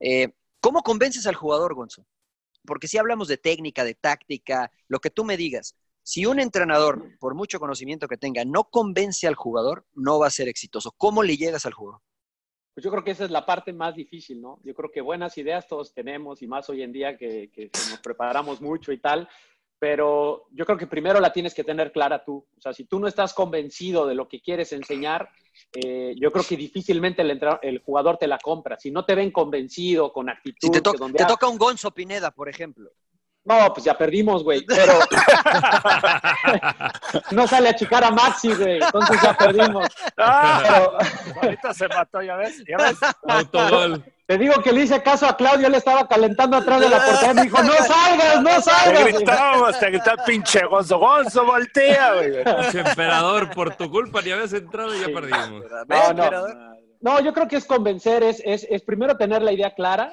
Eh, ¿Cómo convences al jugador, Gonzo? Porque si hablamos de técnica, de táctica, lo que tú me digas, si un entrenador, por mucho conocimiento que tenga, no convence al jugador, no va a ser exitoso. ¿Cómo le llegas al jugador? Pues yo creo que esa es la parte más difícil, ¿no? Yo creo que buenas ideas todos tenemos y más hoy en día que, que nos preparamos mucho y tal, pero yo creo que primero la tienes que tener clara tú. O sea, si tú no estás convencido de lo que quieres enseñar, eh, yo creo que difícilmente el, el, jugador te la compra. Si no te ven convencido, con actitud. Si te, to donde te toca un Gonzo Pineda, por ejemplo. No, pues ya perdimos, güey. Pero no sale a chicar a Maxi, güey. Entonces ya perdimos. Ah, pero... Ahorita se mató, ya ves. ¿Ya ves? Autogol. Te digo que le hice caso a Claudio, le estaba calentando atrás de la portería. Me dijo, no salgas, no salgas. Te gritábamos, te gritaba pinche Gonzo, Gonzo, voltea, güey. Emperador, por tu culpa ni habías entrado y ya perdimos. No, no. No, yo creo que es convencer, es, es, es primero tener la idea clara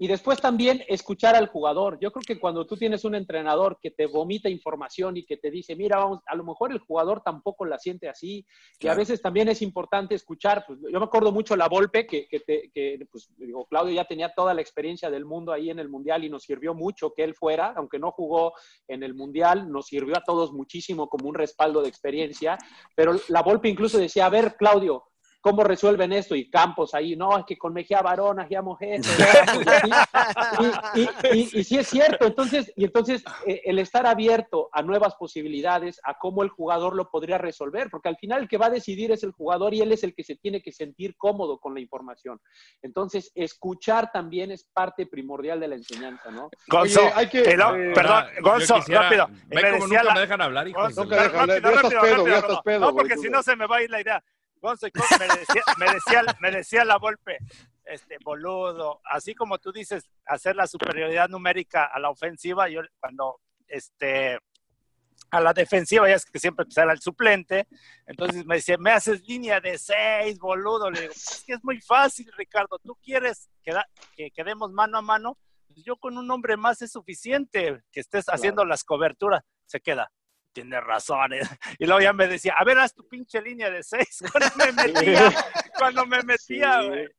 y después también escuchar al jugador. Yo creo que cuando tú tienes un entrenador que te vomita información y que te dice, mira, vamos, a lo mejor el jugador tampoco la siente así, y a veces también es importante escuchar. Pues, yo me acuerdo mucho la Volpe, que, que, te, que pues, digo, Claudio ya tenía toda la experiencia del mundo ahí en el Mundial y nos sirvió mucho que él fuera, aunque no jugó en el Mundial, nos sirvió a todos muchísimo como un respaldo de experiencia. Pero la Volpe incluso decía, a ver, Claudio, ¿Cómo resuelven esto? Y Campos ahí, no, es que con Mejía Barón hacíamos esto. y, y, y, y, sí es cierto, entonces, y entonces eh, el estar abierto a nuevas posibilidades, a cómo el jugador lo podría resolver, porque al final el que va a decidir es el jugador y él es el que se tiene que sentir cómodo con la información. Entonces, escuchar también es parte primordial de la enseñanza, ¿no? Gonzo, Oye, hay que, eh, perdón, Gonzo, quisiera, rápido. Me como nunca la... me dejan hablar, hijo. Gonzo, no, rápido, rápido, rápido, pedo, rápido, pedo, no, porque si no se me va a ir la idea. Gonzo, me decía, me decía, me decía la Volpe, este, boludo, así como tú dices, hacer la superioridad numérica a la ofensiva, yo cuando, este, a la defensiva, ya es que siempre pues, era el suplente, entonces me decía, me haces línea de seis, boludo, le digo, es que es muy fácil, Ricardo, tú quieres que, da, que quedemos mano a mano, pues yo con un hombre más es suficiente, que estés claro. haciendo las coberturas, se queda tiene razón. Y luego ya me decía, a ver, haz tu pinche línea de seis cuando me metía, cuando me metía, güey. Sí.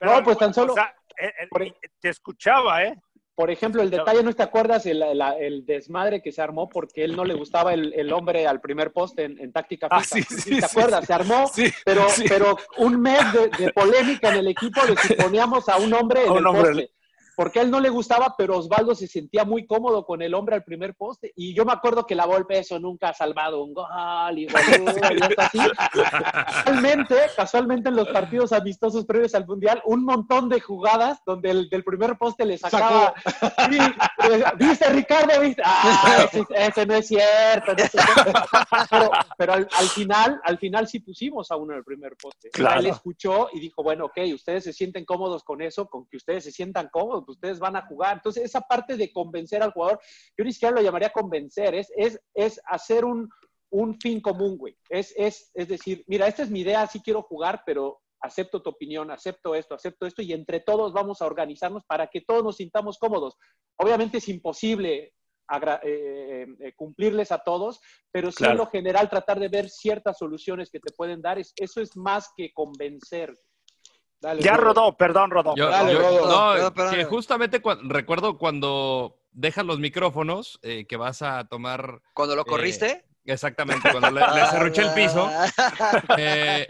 No, pues tan solo. O sea, el, te escuchaba, ¿eh? Por ejemplo, el detalle, ¿no te acuerdas el, desmadre que se armó porque él no le gustaba el, el hombre al primer poste en, en táctica fija? Ah, sí, sí, ¿Te acuerdas? Se armó, pero, pero un mes de, de, polémica en el equipo si poníamos a un hombre en un el hombre. poste. Porque a él no le gustaba, pero Osvaldo se sentía muy cómodo con el hombre al primer poste. Y yo me acuerdo que la Volpe eso nunca ha salvado un gol y, así. Casualmente, casualmente en los partidos amistosos previos al Mundial, un montón de jugadas donde el del primer poste le sacaba. ¿Viste, Ricardo? ¿Viste? Ah, ese, no es cierto. Pero, al, final, al final sí pusimos a uno en el primer poste. Él escuchó y dijo, bueno, ok, ustedes se sienten cómodos con eso, con que ustedes se sientan cómodos ustedes van a jugar. Entonces, esa parte de convencer al jugador, yo ni siquiera lo llamaría convencer, es, es, es hacer un, un fin común, güey. Es, es, es decir, mira, esta es mi idea, sí quiero jugar, pero acepto tu opinión, acepto esto, acepto esto, y entre todos vamos a organizarnos para que todos nos sintamos cómodos. Obviamente es imposible eh, eh, cumplirles a todos, pero sí en lo general tratar de ver ciertas soluciones que te pueden dar, eso es más que convencer ya rodó, perdón, rodó. no, que justamente recuerdo cuando dejas los micrófonos, eh, que vas a tomar... ¿Cuando lo corriste? Eh, exactamente, cuando le, le el piso. Eh,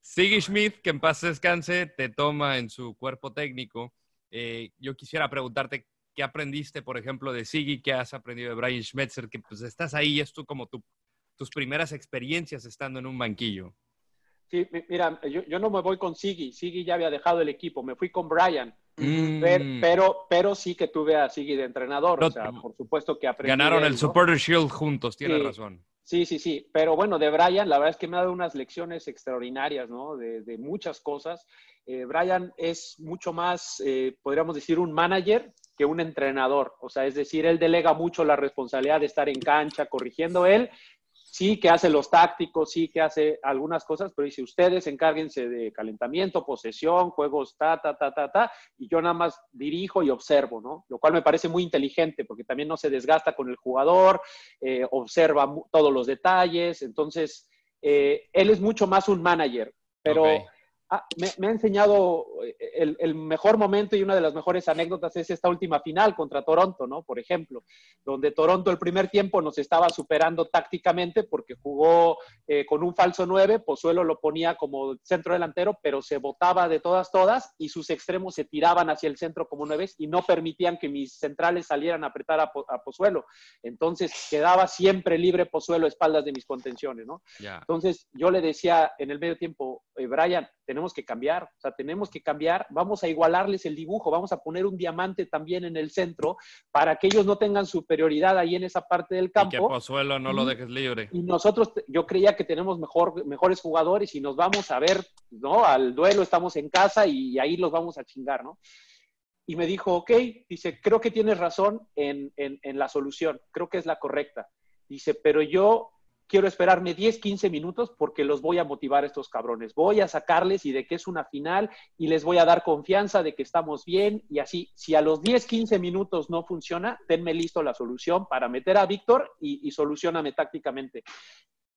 Siggy Schmidt, que en paz descanse, te toma en su cuerpo técnico. Eh, yo quisiera preguntarte qué aprendiste, por ejemplo, de Siggy, qué has aprendido de Brian Schmetzer, que pues estás ahí, es tú como tu, tus primeras experiencias estando en un banquillo. Sí, mira, yo, no me voy con Siggy. Siggy ya había dejado el equipo. Me fui con Brian. Mm. Pero, pero, sí que tuve a Siggy de entrenador. o sea, por supuesto que aprendí. Ganaron el Supporter Shield juntos, tiene razón. Sí, sí, sí. Pero bueno, de Brian, la verdad es que me ha dado unas lecciones extraordinarias, ¿no? De, muchas cosas. Eh, Brian es mucho más, eh, podríamos decir, un manager que un entrenador. O sea, es decir, él delega mucho la responsabilidad de estar en cancha, corrigiendo él, sí que hace los tácticos, sí que hace algunas cosas, pero dice, ustedes encárguense de calentamiento, posesión, juegos, ta, ta, ta, ta, ta, y yo nada más dirijo y observo, ¿no? Lo cual me parece muy inteligente, porque también no se desgasta con el jugador, eh, observa todos los detalles, entonces, eh, él es mucho más un manager, pero... Ah, me, ha enseñado eh, el, mejor momento y una de las mejores anécdotas es esta última final contra Toronto, ¿no? Por ejemplo, donde Toronto el primer tiempo nos estaba superando tácticamente porque jugó eh, con un falso 9, Pozuelo lo ponía como centro delantero, pero se botaba de todas, todas y sus extremos se tiraban hacia el centro como nueves y no permitían que mis centrales salieran a apretar a, Pozuelo. Entonces quedaba siempre libre Pozuelo a espaldas de mis contenciones, ¿no? Entonces yo le decía en el medio tiempo, eh, Brian, tenemos que cambiar, o sea, tenemos que cambiar, vamos a igualarles el dibujo, vamos a poner un diamante también en el centro para que ellos no tengan superioridad ahí en esa parte del campo. Y que Pozuelo no lo dejes libre. Y nosotros, yo creía que tenemos mejor, mejores jugadores y nos vamos a ver, ¿no? Al duelo estamos en casa y ahí los vamos a chingar, ¿no? Y me dijo, ok, dice, creo que tienes razón en, en, en la solución, creo que es la correcta. Dice, pero yo quiero esperarme 10, 15 minutos porque los voy a motivar a estos cabrones. Voy a sacarles y de que es una final y les voy a dar confianza de que estamos bien y así. Si a los 10, 15 minutos no funciona, denme listo la solución para meter a Víctor y, y solucioname tácticamente.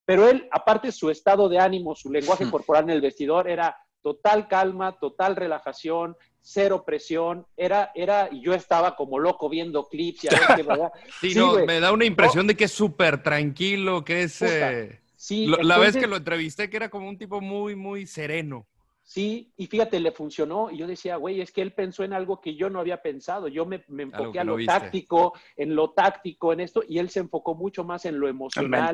Pero él, aparte su estado de ánimo, su lenguaje hmm. corporal en el vestidor era total calma, total relajación, cero presión, era, era, y yo estaba como loco viendo clips y a ver qué, ¿verdad? sí, no, me da una impresión de que es súper tranquilo, que es... Eh, sí, la vez que lo entrevisté, que era como un tipo muy, muy sereno. Sí, y fíjate, le funcionó. Y yo decía, güey, es que él pensó en algo que yo no había pensado. Yo me, enfoqué a lo, táctico, en lo táctico, en esto, y él se enfocó mucho más en lo emocional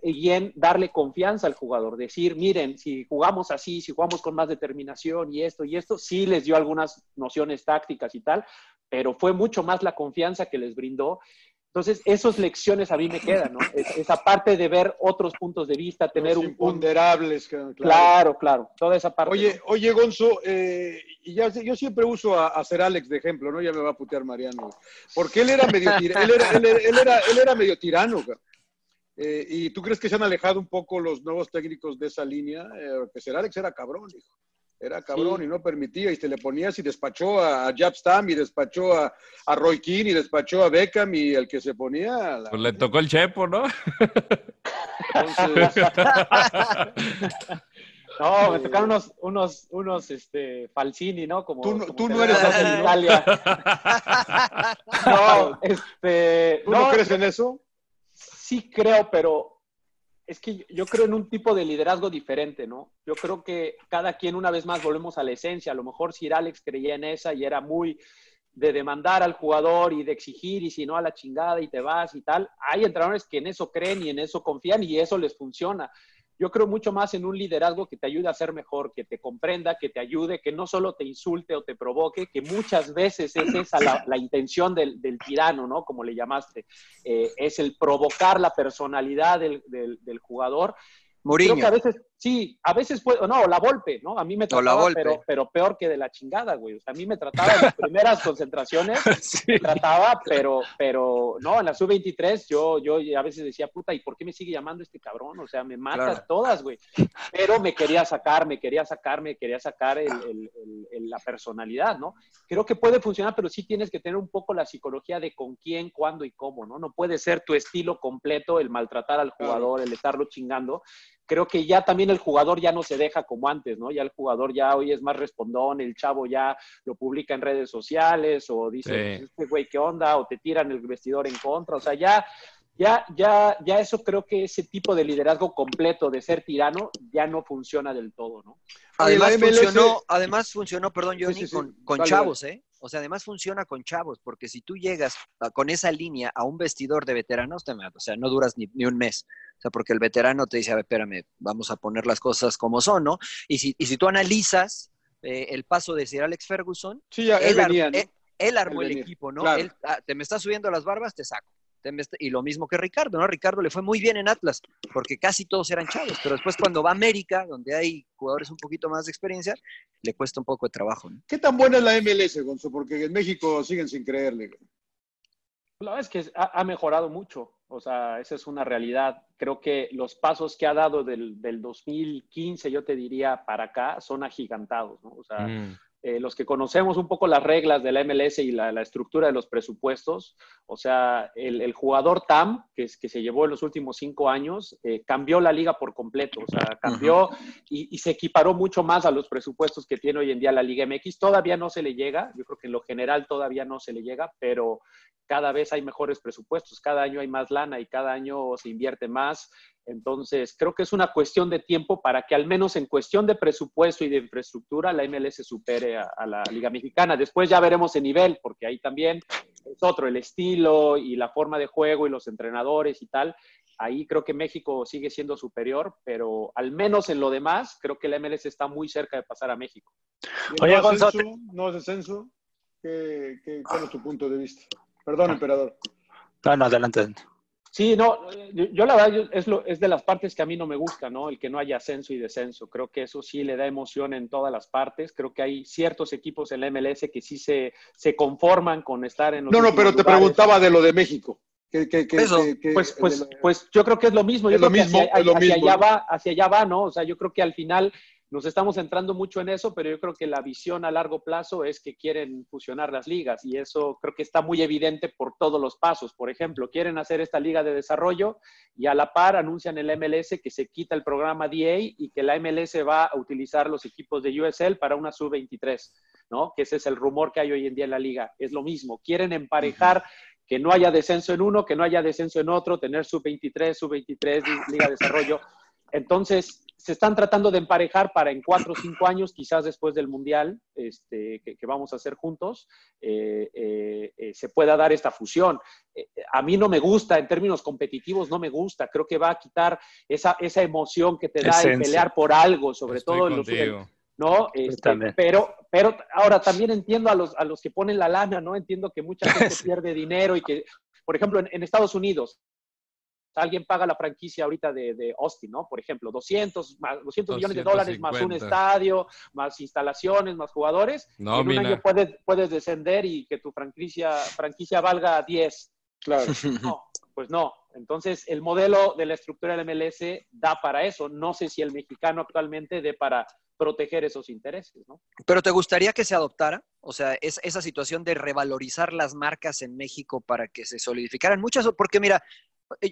y en darle confianza al jugador. Decir, miren, si jugamos así, si jugamos con más determinación y esto y esto, sí les dio algunas nociones tácticas y tal, pero fue mucho más la confianza que les brindó. Entonces, esas lecciones a mí me quedan, ¿no? esa parte de ver otros puntos de vista, tener un... Imponderables, claro. claro. claro, toda esa parte. Oye, oye Gonzo, eh, ya, yo siempre uso a, a Ser Alex de ejemplo, ¿no? Ya me va a putear Mariano. Porque él era medio, él era, él, era, él era medio tirano, eh, ¿Y tú crees que se han alejado un poco los nuevos técnicos de esa línea? Eh, que Ser Alex era cabrón, hijo. Era cabrón y no permitía, y te le ponías y despachó a, Jab Stam y despachó a, Roy Keane y despachó a Beckham y el que se ponía. Pues le tocó el Chepo, ¿no? No, me tocaron unos, unos, unos este, Falsini, ¿no? Como, tú, no eres así, en Italia. no, este. ¿Tú no crees en eso? Sí creo, pero es que yo creo en un tipo de liderazgo diferente, ¿no? Yo creo que cada quien, una vez más, volvemos a la esencia. A lo mejor Sir Alex creía en esa y era muy, de demandar al jugador y de exigir y si no a la chingada y te vas y tal. Hay entrenadores que en eso creen y en eso confían y eso les funciona. Yo creo mucho más en un liderazgo que te ayude a ser mejor, que te comprenda, que te ayude, que no solo te insulte o te provoque, que muchas veces es esa la, intención del, tirano, ¿no? Como le llamaste. Eh, es el provocar la personalidad del, del jugador. Mourinho. Creo que a veces, Sí, a veces puede, no, la golpe, ¿no? A mí me trataba, pero, pero peor que de la chingada, güey. O sea, a mí me trataba en las primeras concentraciones, me trataba, pero, pero, no, en la sub-23 yo, yo a veces decía, puta, ¿y por qué me sigue llamando este cabrón? O sea, me mata todas, güey. Pero me quería sacar, me quería sacar, me quería sacar el, el, la personalidad, ¿no? Creo que puede funcionar, pero sí tienes que tener un poco la psicología de con quién, cuándo y cómo, ¿no? No puede ser tu estilo completo el maltratar al jugador, el estarlo chingando creo que ya también el jugador ya no se deja como antes, ¿no? Ya el jugador ya hoy es más respondón, el chavo ya lo publica en redes sociales o dice, pues, este güey, ¿qué onda? O te tiran el vestidor en contra, o sea, ya, ya, ya, ya eso creo que ese tipo de liderazgo completo de ser tirano ya no funciona del todo, ¿no? Además funcionó, además funcionó, perdón, Johnny, con, con chavos, ¿eh? O sea, además funciona con chavos, porque si tú llegas con esa línea a un vestidor de veteranos, te, o sea, no duras ni, un mes. O sea, porque el veterano te dice, a ver, espérame, vamos a poner las cosas como son, ¿no? Y si, y si tú analizas eh, el paso de Sir Alex Ferguson, él, armó el equipo, ¿no? Él, ah, te me está subiendo las barbas, te saco. Y lo mismo que Ricardo, ¿no? Ricardo le fue muy bien en Atlas, porque casi todos eran chavos, pero después cuando va a América, donde hay jugadores un poquito más de experiencia, le cuesta un poco de trabajo. ¿no? ¿Qué tan buena es la MLS, Gonzo? Porque en México siguen sin creerle. La verdad es que ha, mejorado mucho, o sea, esa es una realidad. Creo que los pasos que ha dado del, 2015, yo te diría, para acá, son agigantados, ¿no? O sea, mm. Eh, los que conocemos un poco las reglas de la MLS y la, estructura de los presupuestos, o sea, el, jugador TAM, que, es, que se llevó en los últimos cinco años, eh, cambió la liga por completo, o sea, cambió y, se equiparó mucho más a los presupuestos que tiene hoy en día la Liga MX. Todavía no se le llega, yo creo que en lo general todavía no se le llega, pero cada vez hay mejores presupuestos, cada año hay más lana y cada año se invierte más. Entonces, creo que es una cuestión de tiempo para que al menos en cuestión de presupuesto y de infraestructura la MLS supere a, la Liga Mexicana. Después ya veremos el nivel, porque ahí también es otro, el estilo y la forma de juego y los entrenadores y tal. Ahí creo que México sigue siendo superior, pero al menos en lo demás, creo que la MLS está muy cerca de pasar a México. Oye, Gonzalo. ¿No es descenso? ¿Qué, cuál es tu punto de vista? Perdón, ah. emperador. No, no, adelante. Sí, no, yo, la verdad es, lo, es de las partes que a mí no me gusta, ¿no? El que no haya ascenso y descenso. Creo que eso sí le da emoción en todas las partes. Creo que hay ciertos equipos en la MLS que sí se, se conforman con estar en los No, no, pero te preguntaba de lo de México. Que, pues, pues, pues yo creo que es lo mismo. Yo creo que hacia, allá va, hacia allá va, ¿no? O sea, yo creo que al final nos estamos centrando mucho en eso, pero yo creo que la visión a largo plazo es que quieren fusionar las ligas y eso creo que está muy evidente por todos los pasos. Por ejemplo, quieren hacer esta liga de desarrollo y a la par anuncian el MLS que se quita el programa DA y que la MLS va a utilizar los equipos de USL para una sub-23, ¿no? Que ese es el rumor que hay hoy en día en la liga. Es lo mismo, quieren emparejar que no haya descenso en uno, que no haya descenso en otro, tener sub-23, sub-23, liga de desarrollo. Entonces, se están tratando de emparejar para en cuatro o cinco años, quizás después del Mundial este, que, vamos a hacer juntos, eh, eh, eh, se pueda dar esta fusión. a mí no me gusta, en términos competitivos no me gusta, creo que va a quitar esa, esa emoción que te da el pelear por algo, sobre todo en los... ¿no? Este, pero, pero ahora también entiendo a los, a los que ponen la lana, ¿no? Entiendo que mucha gente pierde dinero y que, por ejemplo, en Estados Unidos, alguien paga la franquicia ahorita de, Austin, ¿no? Por ejemplo, 200, 200 millones de dólares más un estadio, más instalaciones, más jugadores. No, en un año puedes, puedes descender y que tu franquicia, franquicia valga 10. Claro. No, pues no. Entonces, el modelo de la estructura del MLS da para eso. No sé si el mexicano actualmente dé para proteger esos intereses, ¿no? Pero ¿te gustaría que se adoptara? O sea, es, esa situación de revalorizar las marcas en México para que se solidificaran muchas, porque mira,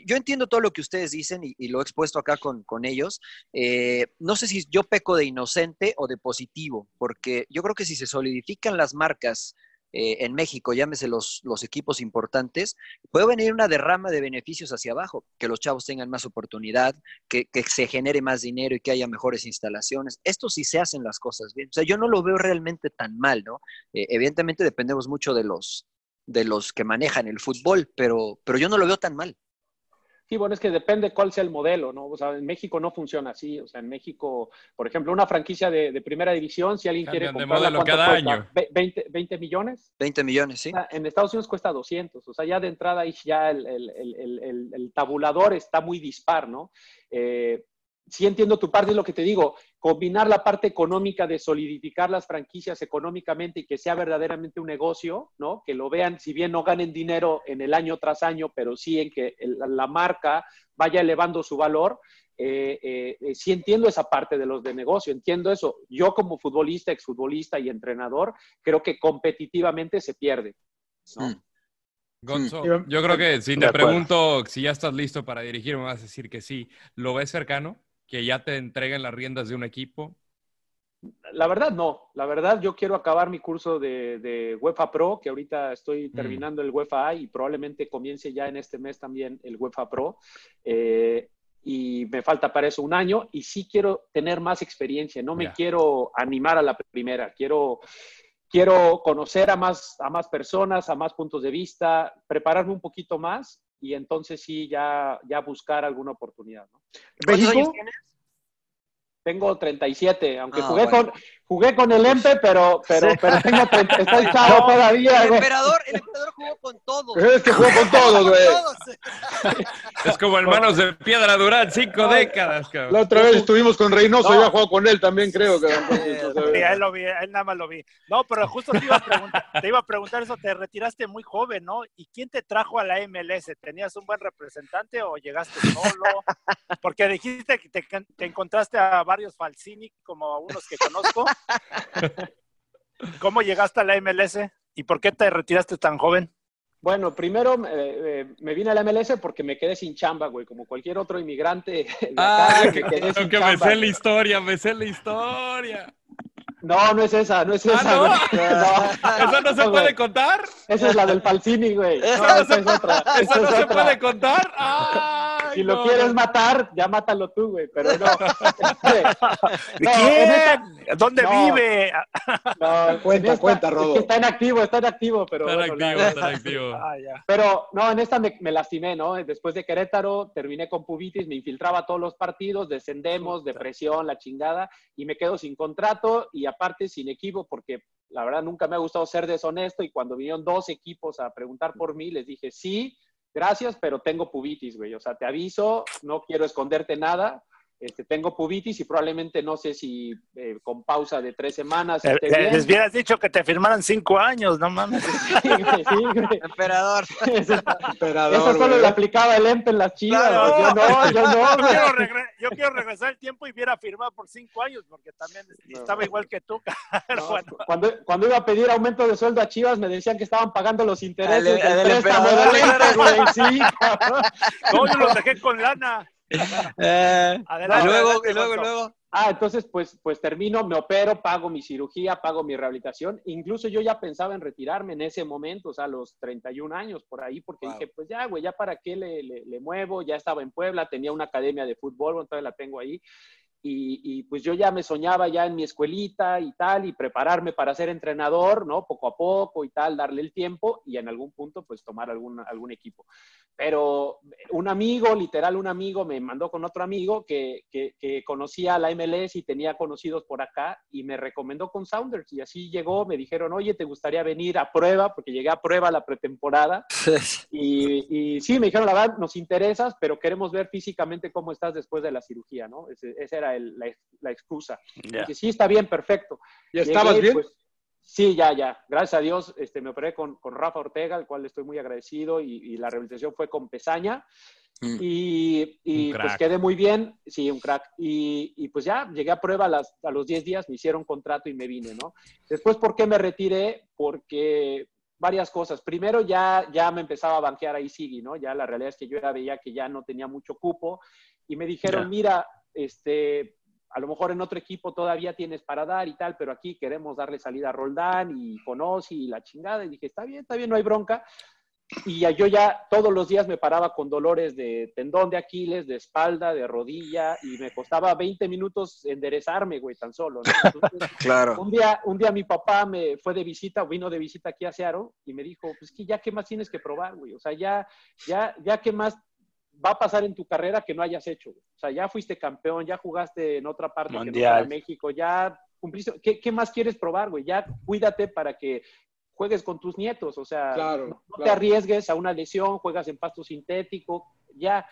yo entiendo todo lo que ustedes dicen y, lo he expuesto acá con, ellos. Eh, no sé si yo peco de inocente o de positivo, porque yo creo que si se solidifican las marcas eh, en México, llámese los, los equipos importantes, puede venir una derrama de beneficios hacia abajo, que los chavos tengan más oportunidad, que, que se genere más dinero y que haya mejores instalaciones. Esto sí se hacen las cosas bien. O sea, yo no lo veo realmente tan mal, ¿no? Eh, evidentemente dependemos mucho de los, de los que manejan el fútbol, pero, pero yo no lo veo tan mal. Sí, bueno, es que depende cuál sea el modelo, ¿no? O sea, en México no funciona así. O sea, en México, por ejemplo, una franquicia de, primera división, si alguien quiere comprarla, ¿cuánto cada año. 20, 20, millones? 20 millones, sí. En Estados Unidos cuesta 200. O sea, ya de entrada ahí ya el, el, el, el tabulador está muy dispar, ¿no? Eh, sí entiendo tu parte, es lo que te digo, combinar la parte económica de solidificar las franquicias económicamente y que sea verdaderamente un negocio, ¿no? Que lo vean, si bien no ganen dinero en el año tras año, pero sí en que la marca vaya elevando su valor. Eh, eh, eh, sí entiendo esa parte de los de negocio, entiendo eso. Yo como futbolista, exfutbolista y entrenador, creo que competitivamente se pierde. ¿no? Gonzo, yo creo que si te pregunto si ya estás listo para dirigir, me vas a decir que sí. ¿Lo ves cercano? Que ya te entreguen las riendas de un equipo? La verdad no, la verdad yo quiero acabar mi curso de, de UEFA Pro, que ahorita estoy mm. terminando el UEFA y probablemente comience ya en este mes también el UEFA Pro. Eh, y me falta para eso un año y sí quiero tener más experiencia, no me quiero animar a la primera, quiero, quiero conocer a más, a más personas, a más puntos de vista, prepararme un poquito más y entonces sí ya, ya buscar alguna oportunidad. ¿no? ¿México? Tengo 37, aunque ah, jugué, con, jugué con el EMPE, pero, pero, pero tengo 30, estoy chavo todavía. El emperador, el emperador jugó con todos. Es que jugó con todos, güey. es como hermanos de Piedra Durán, cinco décadas, cabrón. La otra vez estuvimos con Reynoso, no. yo jugado con él también, creo. Que, sí, él lo vi, él nada más lo vi. No, pero justo te iba, a preguntar, te iba a preguntar eso, te retiraste muy joven, ¿no? ¿Y quién te trajo a la MLS? ¿Tenías un buen representante o llegaste solo? Porque dijiste que te, te encontraste a varios Falsini, como a unos que conozco. ¿Cómo llegaste a la MLS y por qué te retiraste tan joven? Bueno, primero eh, eh, me vine a la MLS porque me quedé sin chamba, güey, como cualquier otro inmigrante. ah, que, que me sé la historia, me sé la historia. No, no es esa, no es ¿Ah, esa, no? no? ¿Eso no se puede contar? Esa es la del Falcini, güey. No, esa es otra. ¿Eso no se puede contar? ¡Ah! Si lo quieres matar, ya mátalo tú, güey, pero no. ¿Quién? ¿Dónde vive? No, cuenta, cuenta, Rodo. está en activo, está en activo, pero. Está en activo, está en activo. Ah, pero no, en esta me, me, lastimé, ¿no? Después de Querétaro, terminé con pubitis, me infiltraba todos los partidos, descendemos, depresión, la chingada, y me quedo sin contrato y aparte sin equipo, porque la verdad nunca me ha gustado ser deshonesto y cuando vinieron dos equipos a preguntar por mí, les dije sí gracias, pero tengo pubitis, güey. O sea, te aviso, no quiero esconderte nada. Este, tengo pubitis y probablemente no sé si eh, con pausa de tres semanas. Eh, eh, les hubieras dicho que te firmaran cinco años, no mames. Sí, güey. Emperador. Emperador. Eso solo le aplicaba el EMPE en las chivas. yo no, yo no. Yo quiero, yo quiero, regresar el tiempo y hubiera firmado por cinco años porque también estaba igual que tú. bueno. cuando, cuando iba a pedir aumento de sueldo a Chivas me decían que estaban pagando los intereses del préstamo del güey. Sí, No, yo los dejé con lana. Eh, y luego, luego, luego. Ah, entonces, pues, pues termino, me opero, pago mi cirugía, pago mi rehabilitación. Incluso yo ya pensaba en retirarme en ese momento, o sea, a los 31 años por ahí, porque dije, pues ya, güey, ya para qué le, le, le, muevo, ya estaba en Puebla, tenía una academia de fútbol, entonces la tengo ahí. Y, pues yo ya me soñaba ya en mi escuelita y tal, y prepararme para ser entrenador, ¿no? Poco a poco y tal, darle el tiempo y en algún punto pues tomar algún, algún equipo. Pero un amigo, literal un amigo, me mandó con otro amigo que, que, que conocía la MLS y tenía conocidos por acá y me recomendó con Sounders y así llegó, me dijeron, oye, ¿te gustaría venir a prueba? Porque llegué a prueba la pretemporada. y, y sí, me dijeron, la verdad, nos interesas, pero queremos ver físicamente cómo estás después de la cirugía, ¿no? Ese, ese era la, excusa. Yeah. sí, está bien, perfecto. ¿Ya estabas bien? Pues, sí, ya, ya. Gracias a Dios este, me operé con, con Rafa Ortega, al cual estoy muy agradecido, y, y la rehabilitación fue con Pesaña. Mm. Y, y pues quedé muy bien, sí, un crack. Y, y pues ya llegué a prueba a, las, a los 10 días, me hicieron contrato y me vine, ¿no? Después, ¿por qué me retiré? Porque varias cosas. Primero, ya, ya me empezaba a banquear ahí Sigui, ¿no? Ya la realidad es que yo ya veía que ya no tenía mucho cupo y me dijeron, yeah. mira, este, a lo mejor en otro equipo todavía tienes para dar y tal, pero aquí queremos darle salida a Roldán y Conosi y la chingada. Y dije, está bien, está bien, no hay bronca. Y yo ya todos los días me paraba con dolores de tendón de Aquiles, de espalda, de rodilla, y me costaba 20 minutos enderezarme, güey, tan solo. claro. Un día, un día mi papá me fue de visita, vino de visita aquí a Seattle, y me dijo, pues que ya, ¿qué más tienes que probar, güey? O sea, ya, ya, ya, ¿qué más va a pasar en tu carrera que no hayas hecho? O sea, ya fuiste campeón, ya jugaste en otra parte de México, ya cumpliste. ¿Qué, ¿Qué, más quieres probar, güey? Ya cuídate para que juegues con tus nietos, o sea, no, te arriesgues a una lesión, juegas en pasto sintético, ya.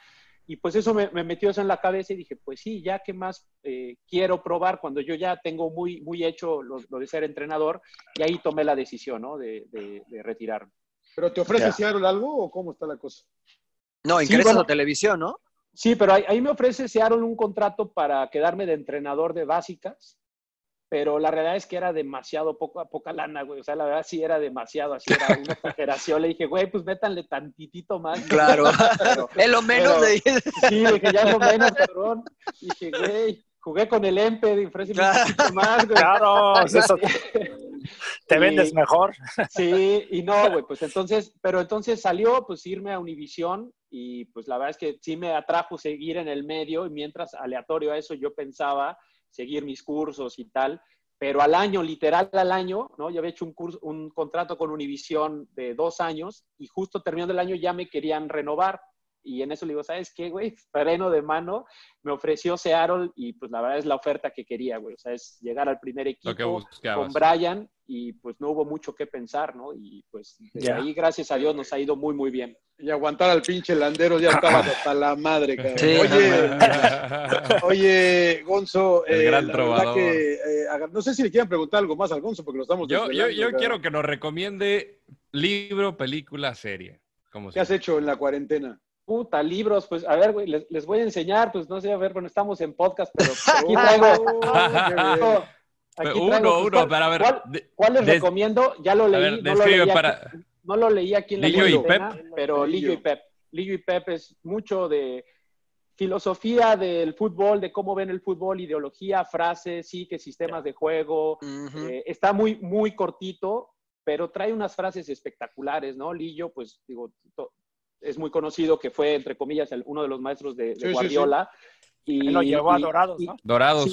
Y pues eso me, metió eso en la cabeza y dije, pues sí, ya qué más eh, quiero probar cuando yo ya tengo muy, muy hecho lo, de ser entrenador y ahí tomé la decisión, ¿no? De, de, retirarme. ¿Pero te ofrece Seattle algo o cómo está la cosa? No, ingresas a televisión, ¿no? Sí, pero ahí, ahí, me ofrece Seattle un contrato para quedarme de entrenador de básicas pero la realidad es que era demasiado poca, poca lana, güey. O sea, la verdad sí era demasiado, así era una exageración. Le dije, güey, pues métanle tantitito más. Claro, es lo menos de Sí, dije, ya es lo menos, cabrón. Dije, güey, jugué con el EMPE, de claro. un poquito más, güey. Claro, eso te vendes mejor. Sí, y no, güey, pues entonces, pero entonces salió, pues irme a Univisión y pues la verdad es que sí me atrajo seguir en el medio y mientras aleatorio a eso yo pensaba seguir mis cursos y tal, pero al año, literal al año, ¿no? Yo había hecho un, curso, un contrato con Univision de dos años y justo terminando el año ya me querían renovar. Y en eso le digo, ¿sabes qué, güey? Freno de mano, me ofreció Seattle y pues la verdad es la oferta que quería, güey. O sea, es llegar al primer equipo con Brian y pues no hubo mucho que pensar, ¿no? Y pues de ahí, gracias a Dios, nos ha ido muy, muy bien. Y aguantar al pinche landero ya estaba hasta la madre, cabrón. Oye, oye, Gonzo, el gran trovador. Que, eh, no sé si le quieren preguntar algo más al Gonzo porque lo estamos Yo, yo, yo quiero que nos recomiende libro, película, serie. ¿Qué has hecho en la cuarentena? Puta, libros, pues a ver, güey, les, voy a enseñar, pues no sé, a ver, bueno, estamos en podcast, pero aquí traigo. uno, uno, para ver. ¿Cuál, les recomiendo? Ya lo leí. no, lo leí aquí, no, lo leí aquí, en la Lillo y Pep. Pero Lillo y Pep. Lillo y Pep es mucho de filosofía del fútbol, de cómo ven el fútbol, ideología, frases, sí, que sistemas de juego. Eh, está muy, muy cortito, pero trae unas frases espectaculares, ¿no? Lillo, pues digo, es muy conocido que fue, entre comillas, uno de los maestros de, Guardiola. Y, lo llevó a Dorados, ¿no? Dorados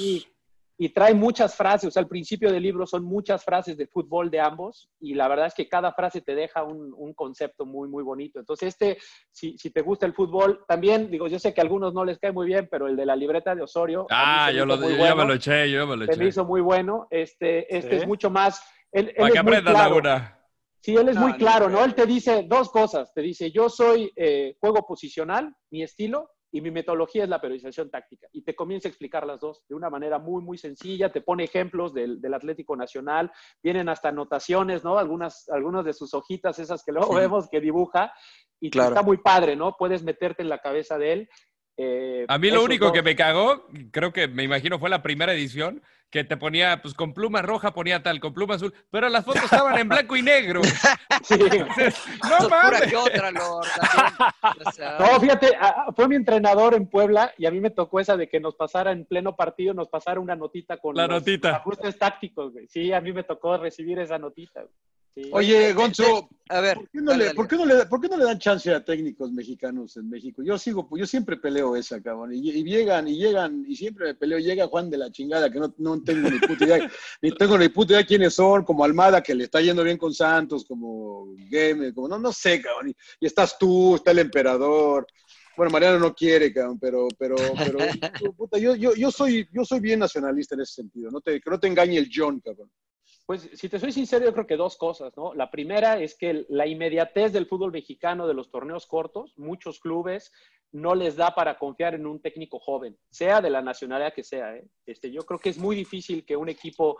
y trae muchas frases, o sea, al principio del libro son muchas frases de fútbol de ambos y la verdad es que cada frase te deja un, un concepto muy, muy bonito. Entonces, este, si, si, te gusta el fútbol, también, digo, yo sé que a algunos no les cae muy bien, pero el de la libreta de Osorio. Ah, yo, lo, yo me lo eché, yo me lo eché. me hizo muy bueno. Este, este es mucho más... Él, Para que aprendas, Laguna. Sí, él es muy claro, ¿no? Él te dice dos cosas. Te dice, yo soy eh, juego posicional, mi estilo, y mi metodología es la periodización táctica. Y te comienza a explicar las dos de una manera muy, muy sencilla. Te pone ejemplos del, Atlético Nacional, vienen hasta anotaciones, ¿no? Algunas, algunas de sus hojitas, esas que luego vemos que dibuja, y está muy padre, ¿no? Puedes meterte en la cabeza de él. Eh, a mí lo único que me cagó, creo que me imagino fue la primera edición, que te ponía, pues con pluma roja ponía tal, con pluma azul, pero las fotos estaban en blanco y negro. no mames. no, fíjate, fue mi entrenador en Puebla y a mí me tocó esa de que nos pasara en pleno partido, nos pasara una notita con la notita. ajustes tácticos, güey. Sí, a mí me tocó recibir esa notita. Oye, Gonzo, a ver, ¿por qué, no le, ¿por, qué no le, dan chance a técnicos mexicanos en México? Yo sigo, yo siempre peleo esa, cabrón. Y, llegan, y llegan, y siempre me peleo. Llega Juan de la chingada, que no, no tengo ni puta idea, ni tengo ni puta idea quiénes son, como Almada, que le está yendo bien con Santos, como Game, como no, no sé, cabrón. Y, estás tú, está el emperador. Bueno, Mariano no quiere, cabrón, pero, pero, pero puta, yo, yo, yo, soy, yo soy bien nacionalista en ese sentido. No te, que no te engañe el John, cabrón. Pues si te soy sincero, yo creo que dos cosas, ¿no? La primera es que la inmediatez del fútbol mexicano de los torneos cortos, muchos clubes no les da para confiar en un técnico joven, sea de la nacionalidad que sea. ¿eh? Este, yo creo que es muy difícil que un equipo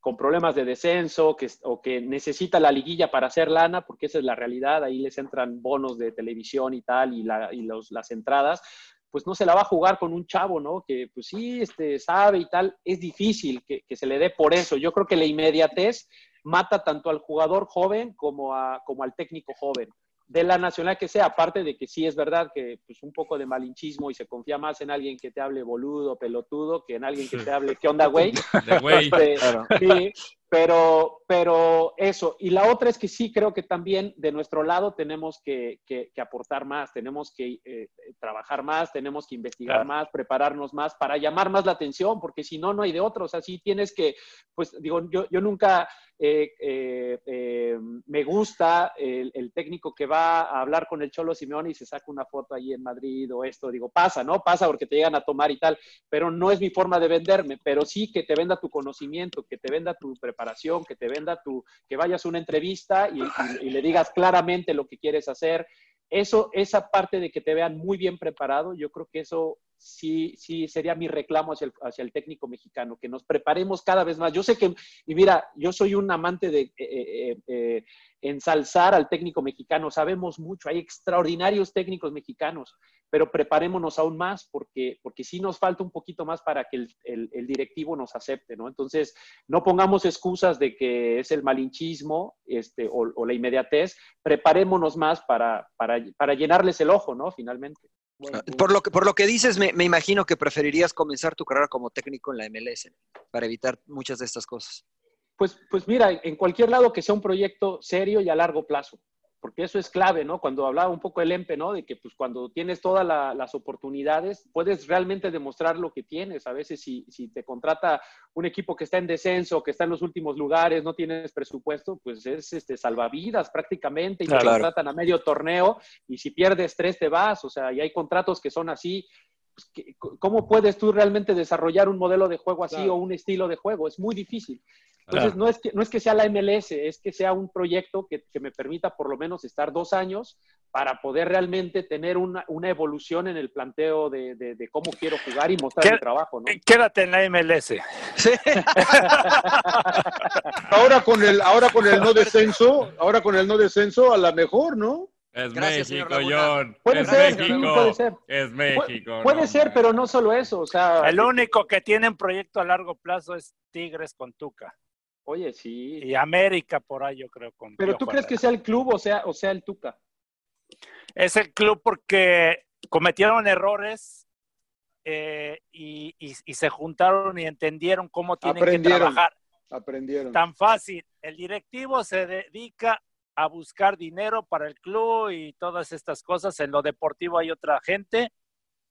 con problemas de descenso que, o que necesita la liguilla para hacer lana, porque esa es la realidad, ahí les entran bonos de televisión y tal, y, las entradas, pues no se la va a jugar con un chavo, ¿no? Que pues sí, este, sabe y tal, es difícil que, se le dé por eso. Yo creo que la inmediatez mata tanto al jugador joven como, a, como al técnico joven. de la nacional que sea, aparte de que sí es verdad que pues un poco de malinchismo y se confía más en alguien que te hable boludo, pelotudo, que en alguien que te hable qué onda, güey. De güey. Este, sí, pero, pero eso. Y la otra es que sí creo que también de nuestro lado tenemos que, que, que aportar más, tenemos que eh, trabajar más, tenemos que investigar Claro. más, prepararnos más para llamar más la atención, porque si no, no hay de otro. O sea, sí tienes que, pues digo, yo, yo nunca eh, eh, eh, me gusta el, técnico que va a hablar con el Cholo Simeone y se saca una foto ahí en Madrid o esto. Digo, pasa, ¿no? Pasa porque te llegan a tomar y tal, pero no es mi forma de venderme, pero sí que te venda tu conocimiento, que te venda tu preparación, que te venda tu, que vayas a una entrevista y le digas claramente lo que quieres hacer. Eso, esa parte de que te vean muy bien preparado, yo creo que eso sí, sí sería mi reclamo hacia el, hacia el técnico mexicano, que nos preparemos cada vez más. Yo sé que, y mira, yo soy un amante de eh, eh, eh, ensalzar al técnico mexicano, sabemos mucho, hay extraordinarios técnicos mexicanos, pero preparémonos aún más porque, porque sí nos falta un poquito más para que el, el- directivo nos acepte, ¿no? Entonces, no pongamos excusas de que es el malinchismo este, o, o la inmediatez, preparémonos más para, para, para llenarles el ojo, ¿no? Finalmente. Por lo que, por lo que dices, me, me imagino que preferirías comenzar tu carrera como técnico en la MLS para evitar muchas de estas cosas. Pues, pues mira, en cualquier lado que sea un proyecto serio y a largo plazo, porque eso es clave, ¿no? Cuando hablaba un poco el EMPE, ¿no? De que pues cuando tienes todas la- las oportunidades, puedes realmente demostrar lo que tienes. A veces si, si te contrata un equipo que está en descenso, que está en los últimos lugares, no tienes presupuesto, pues es este, salvavidas prácticamente y te Claro. contratan a medio torneo y si pierdes tres te vas, o sea, y hay contratos que son así. Pues, ¿qué- ¿Cómo puedes tú realmente desarrollar un modelo de juego así Claro. o un estilo de juego? Es muy difícil. Entonces, Claro. no, es que, no es que sea la MLS, es que sea un proyecto que, que me permita por lo menos estar dos años para poder realmente tener una, una evolución en el planteo de, de- de cómo quiero jugar y mostrar ¿Qué- mi trabajo, ¿no? Quédate en la MLS. Ahora con el, ahora con el no descenso, ahora con el no descenso, a la mejor, ¿no? Es Gracias, México. John. Puede es ser, sí, México. puede ser. Es Pu- México. puede no, ser, pero no solo eso, o sea, El único que tiene un proyecto a largo plazo es Tigres con Tuca. Oye, sí. Y América por ahí, yo creo. Con Pero Pío tú crees que sea el club o sea, o sea el Tuca. Es el club porque cometieron errores eh, y, y- y se juntaron y entendieron cómo tienen que Aprendieron. trabajar. Aprendieron. Tan fácil. El directivo se dedica a buscar dinero para el club y todas estas cosas. En lo deportivo hay otra gente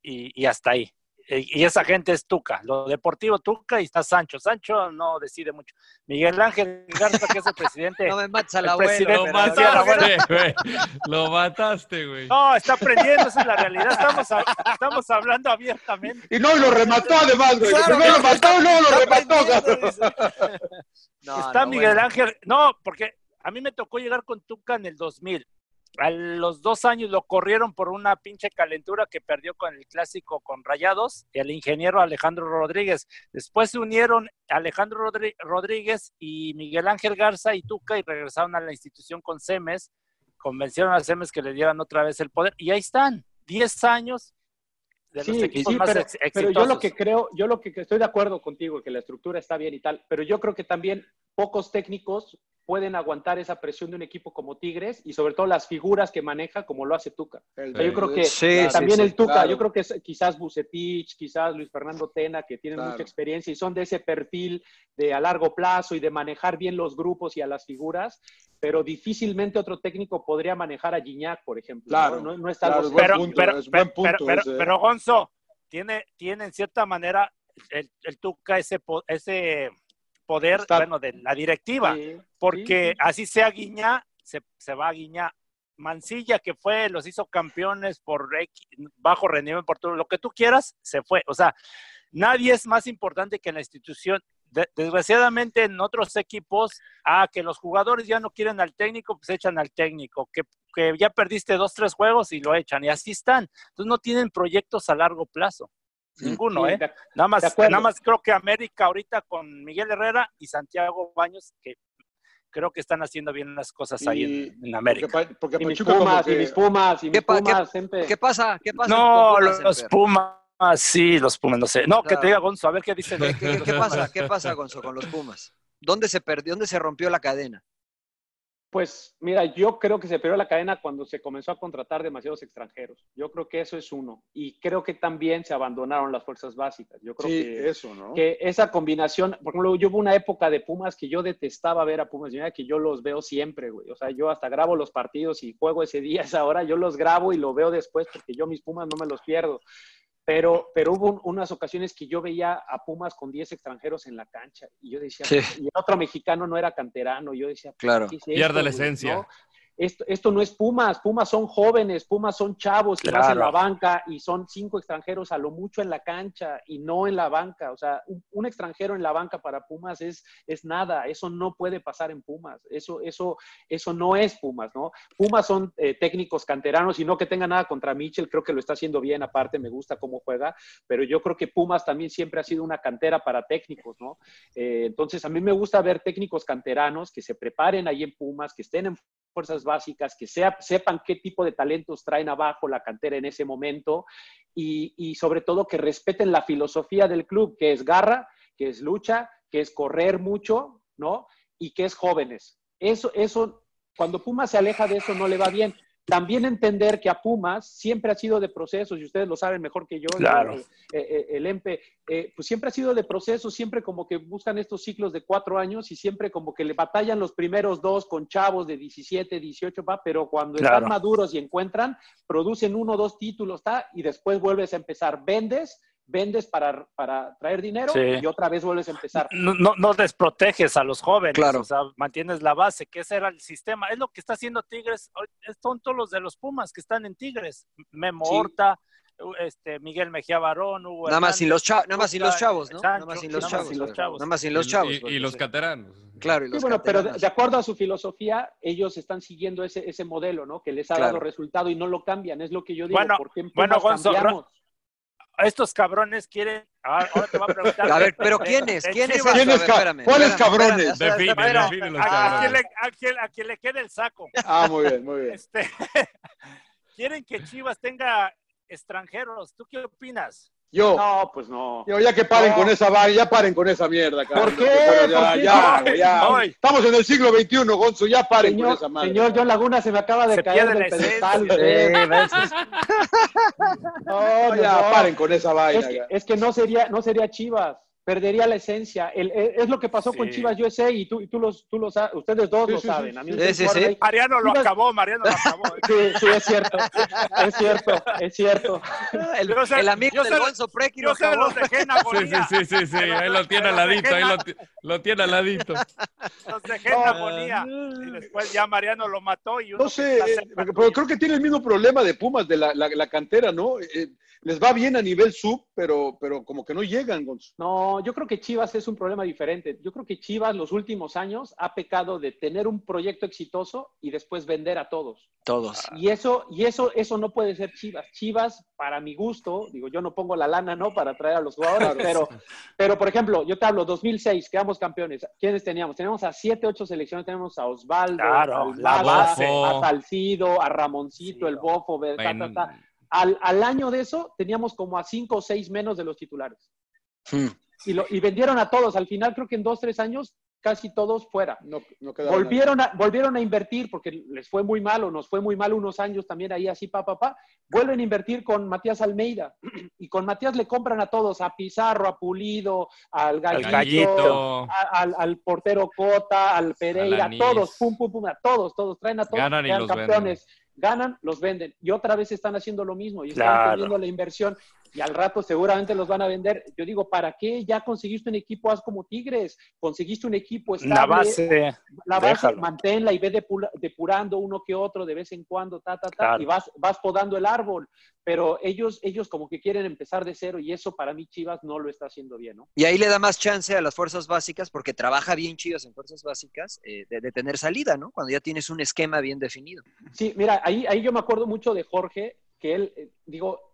y, y hasta ahí. Y y esa gente es Tuca. Lo deportivo Tuca y está Sancho. Sancho no decide mucho. Miguel Ángel Garza, que es el presidente. No me mates al El abuelo. presidente- Lo mataste, güey. Lo mataste, güey. No, está aprendiendo, esa es la realidad. Estamos, a- estamos hablando abiertamente. Y no, y lo remató además, güey. Claro, Primero lo mató y luego lo remató. No, está no, Miguel bueno. Ángel. No, porque a mí me tocó llegar con Tuca en el 2000. A los dos años lo corrieron por una pinche calentura que perdió con el clásico con Rayados el ingeniero Alejandro Rodríguez. Después se unieron Alejandro Rodríguez y Miguel Ángel Garza y Tuca y regresaron a la institución con Semes. Convencieron a Semes que le dieran otra vez el poder. Y ahí están, 10 años de los Sí, equipos sí, más pero, ex- pero yo lo que creo, yo lo que estoy de acuerdo contigo, que la estructura está bien y tal, pero yo creo que también pocos técnicos pueden aguantar esa presión de un equipo como Tigres y sobre todo las figuras que maneja como lo hace Tuca. El- O sea, yo creo que Sí, sí, también sí, el Tuca, claro. yo creo que es quizás Bucetich, quizás Luis Fernando Tena, que tienen Claro. mucha experiencia y son de ese perfil de a largo plazo y de manejar bien los grupos y a las figuras, pero difícilmente otro técnico podría manejar a Gignac, por ejemplo. Claro, ¿no? No, no es algo claro, pero, punto, pero, es buen pero- punto pero- ese, ¿eh? pero, Gonzo, tiene, tiene en cierta manera el, el Tuca ese, po- ese poder, Está- bueno, de la directiva, Sí, porque sí, sí. así sea Guiñá, se, se va a Guiñá. Mancilla, que fue, los hizo campeones por bajo rendimiento, por todo lo que tú quieras, se fue. O sea, nadie es más importante que la institución. De- desgraciadamente en otros equipos, ah, que los jugadores ya no quieren al técnico, pues echan al técnico, que, que ya perdiste dos, tres juegos y lo echan, y así están. Entonces no tienen proyectos a largo plazo. Ninguno, Sí, ¿eh? de- Nada más, nada más creo que América ahorita con Miguel Herrera y Santiago Baños, que creo que están haciendo bien las cosas ahí Y- en, en América. Porque, porque Y mis Pumas, y mis Pumas, y ¿Qué mis Pumas. ¿Qué pasa? ¿Qué pasa? No, con Pumas, los Emper? Pumas, sí, los Pumas, no sé. No, que te diga Gonzo, a ver qué dicen. ¿Qué, qué- qué pasa? ¿Qué pasa, Gonzo, con los Pumas? ¿Dónde se perdió? ¿Dónde se rompió la cadena? Pues mira, yo creo que se perdió la cadena cuando se comenzó a contratar demasiados extranjeros. Yo creo que eso es uno. Y creo que también se abandonaron las fuerzas básicas. Yo creo Sí, que, eso, ¿no? que esa combinación, por ejemplo, yo hubo una época de Pumas que yo detestaba ver a Pumas. Mira que yo los veo siempre, güey. O sea, yo hasta grabo los partidos y juego ese día, esa hora, yo los grabo y lo veo después porque yo mis Pumas no me los pierdo. Pero, pero hubo un- unas ocasiones que yo veía a Pumas con 10 extranjeros en la cancha y yo decía, Sí. y el otro mexicano no era canterano. Yo decía, Claro. ¿qué es esto, Pierde la esencia. ¿No? Esto, esto no es Pumas, Pumas son jóvenes, Pumas son chavos que vas en la Claro. banca y son cinco extranjeros a lo mucho en la cancha y no en la banca. O sea, un, un extranjero en la banca para Pumas es, es nada, eso no puede pasar en Pumas, eso, eso, eso no es Pumas, ¿no? Pumas son eh, técnicos canteranos y no que tenga nada contra Mitchell, creo que lo está haciendo bien, aparte me gusta cómo juega, pero yo creo que Pumas también siempre ha sido una cantera para técnicos, ¿no? Eh, entonces, a mí me gusta ver técnicos canteranos que se preparen ahí en Pumas, que estén en fuerzas básicas, que sea- sepan qué tipo de talentos traen abajo la cantera en ese momento y, y sobre todo que respeten la filosofía del club, que es garra, que es lucha, que es correr mucho, ¿no? Y que es jóvenes. Eso, eso, cuando Pumas se aleja de eso no le va bien. También entender que a Pumas siempre ha sido de procesos, y ustedes lo saben mejor que yo, Claro. el, eh, eh, el EMPE, eh, pues siempre ha sido de procesos, siempre como que buscan estos ciclos de cuatro años y siempre como que le batallan los primeros dos con chavos de 17, 18, va, pero cuando Claro. están maduros y encuentran, producen uno o dos títulos, ¿tá? y después vuelves a empezar, vendes, vendes para, para traer dinero Sí. y otra vez vuelves a empezar. no, no, no desproteges a los jóvenes, Claro. o sea, mantienes la base, que ese era el sistema. Es lo que está haciendo Tigres, son todos los de los Pumas que están en Tigres. Memo Sí. Horta, este, Miguel Mejía Barón, Hugo Nada más sin los, cha- Hernández, nada más sin los chavos, ¿no? Nada más sin sí, los nada más chavos. sin los güey. chavos. Nada más sin Y- los chavos. y, los sí. cateranos. Claro, y Sí, los bueno, pero de, acuerdo a su filosofía, ellos están siguiendo ese, ese modelo, ¿no? Que les ha Claro. dado resultado y no lo cambian. Es lo que yo digo. Bueno, ¿por qué en bueno, Pumas Gonzo, cambiamos? Estos cabrones quieren. Ahora, ahora te voy a preguntar. A ver, pero ¿quién es? ¿Quién es ca- espérame, cuáles espérame, cabrones? espérame, Define, define los A, a cabrones. quien le, a quien- a quien le quede el saco. Ah, muy bien, muy bien. Este, quieren que Chivas tenga extranjeros. ¿Tú qué opinas? Yo, No, pues no. yo, ya que paren No. con esa vaina, ya paren con esa mierda, cabrón. ¿Por qué? Pero Ya, ¿Por qué? ya, No, güey, ya. no. Estamos en el siglo XXI, Gonzo, ya paren con Señor, esa madre. señor John Laguna, se me acaba de Se caer del pedestal. No, ya, no. paren con esa vaina. Es que, es que no sería, no sería Chivas, perdería la esencia. El- el- es lo que pasó con. Chivas USA y tú, y tú los, tú los sa- ustedes dos Sí, lo sí, saben. A mí. Mariano lo Chivas- acabó, Mariano lo acabó. Sí, sí, es cierto. Es cierto, es cierto. El, Yo sé- el amigo Gonzo Preki Yo lo acabó. los dejé en Sí, agonía. sí, sí, sí, sí, ahí lo tiene al ladito, ahí lo, lo tiene al ladito. Los dejé en agonía. Y después ya Mariano lo mató y uno No sé, eh, pero creo que tiene el mismo problema de Pumas, de la, la- la cantera, ¿no? Eh, les va bien a nivel sub, pero, pero como que no llegan. No, yo creo que Chivas es un problema diferente. Yo creo que Chivas los últimos años ha pecado de tener un proyecto exitoso y después vender a todos. Todos. Y eso, y eso, eso no puede ser Chivas. Chivas, para mi gusto, digo, yo no pongo la lana, ¿no? Para traer a los jugadores, pero, pero por ejemplo, yo te hablo, 2006, quedamos campeones. ¿Quiénes teníamos? Teníamos a siete, ocho selecciones, tenemos a Osvaldo, Claro, a Almada, a Salcido, a Ramoncito, el Bofo, ta, ta, ta. Al, al año de eso teníamos como a cinco o seis menos de los titulares. Hmm. Y, lo, y vendieron a todos. Al final creo que en dos, tres años casi todos fuera. No, no. Volvieron a, volvieron a invertir porque les fue muy mal o nos fue muy mal unos años también ahí así, pa, pa, pa. Vuelven a invertir con Matías Almeida y con Matías le compran a todos, a Pizarro, a Pulido, al Gallito, Gallito. a- al, al portero Cota, al Pereira, Alanis. todos, pum, pum, pum, a todos, todos, traen a todos, Ganan y los campeones. Ganan, los venden. Y otra vez están haciendo lo mismo y están Claro. perdiendo la inversión. Y al rato seguramente los van a vender. Yo digo, ¿para qué? Ya conseguiste un equipo, haz como Tigres. Conseguiste un equipo estable La base. la base, Déjalo. manténla y ve depurando uno que otro de vez en cuando, ta, ta, ta, Claro. y vas, vas podando el árbol. Pero ellos, ellos como que quieren empezar de cero y eso para mí Chivas no lo está haciendo bien, ¿no? Y ahí le da más chance a las fuerzas básicas, porque trabaja bien Chivas en fuerzas básicas, eh, de, de tener salida, ¿no? Cuando ya tienes un esquema bien definido. Sí, mira, ahí, ahí yo me acuerdo mucho de Jorge, que él, eh, digo,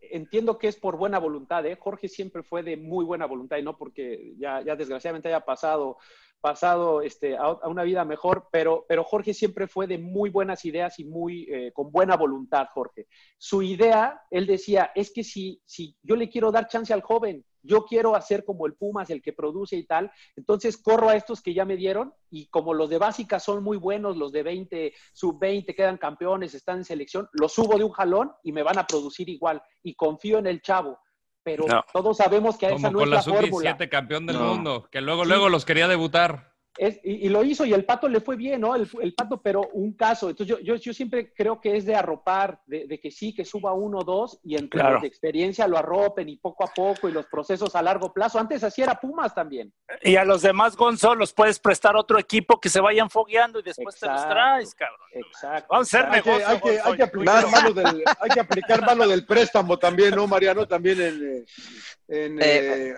entiendo que es por buena voluntad, ¿eh? Jorge siempre fue de muy buena voluntad y no porque ya, ya desgraciadamente haya pasado, pasado este, a, a una vida mejor, pero, pero Jorge siempre fue de muy buenas ideas y muy eh, con buena voluntad, Jorge. Su idea, él decía, es que si, si yo le quiero dar chance al joven, yo quiero hacer como el Pumas, el que produce y tal, entonces corro a estos que ya me dieron y como los de básica son muy buenos, los de 20, sub 20 quedan campeones, están en selección, los subo de un jalón y me van a producir igual y confío en el chavo. Pero todos sabemos que esa no es la, fórmula. campeón del mundo, que luego, luego los quería debutar y, lo hizo y el pato le fue bien, ¿no? El, pato, pero un caso. Entonces yo, yo, siempre creo que es de arropar, de, que sí, que suba uno o dos y entre claro. de experiencia lo arropen y poco a poco y los procesos a largo plazo. Antes así era Pumas también. Y a los demás, Gonzo, los puedes prestar otro equipo que se vayan fogueando y después te los traes, cabrón. Exacto. Vamos a hacer negocio. Hay que, hay que, aplicar, malo del, hay que aplicar malo del préstamo también, ¿no, Mariano? También en... en eh, eh,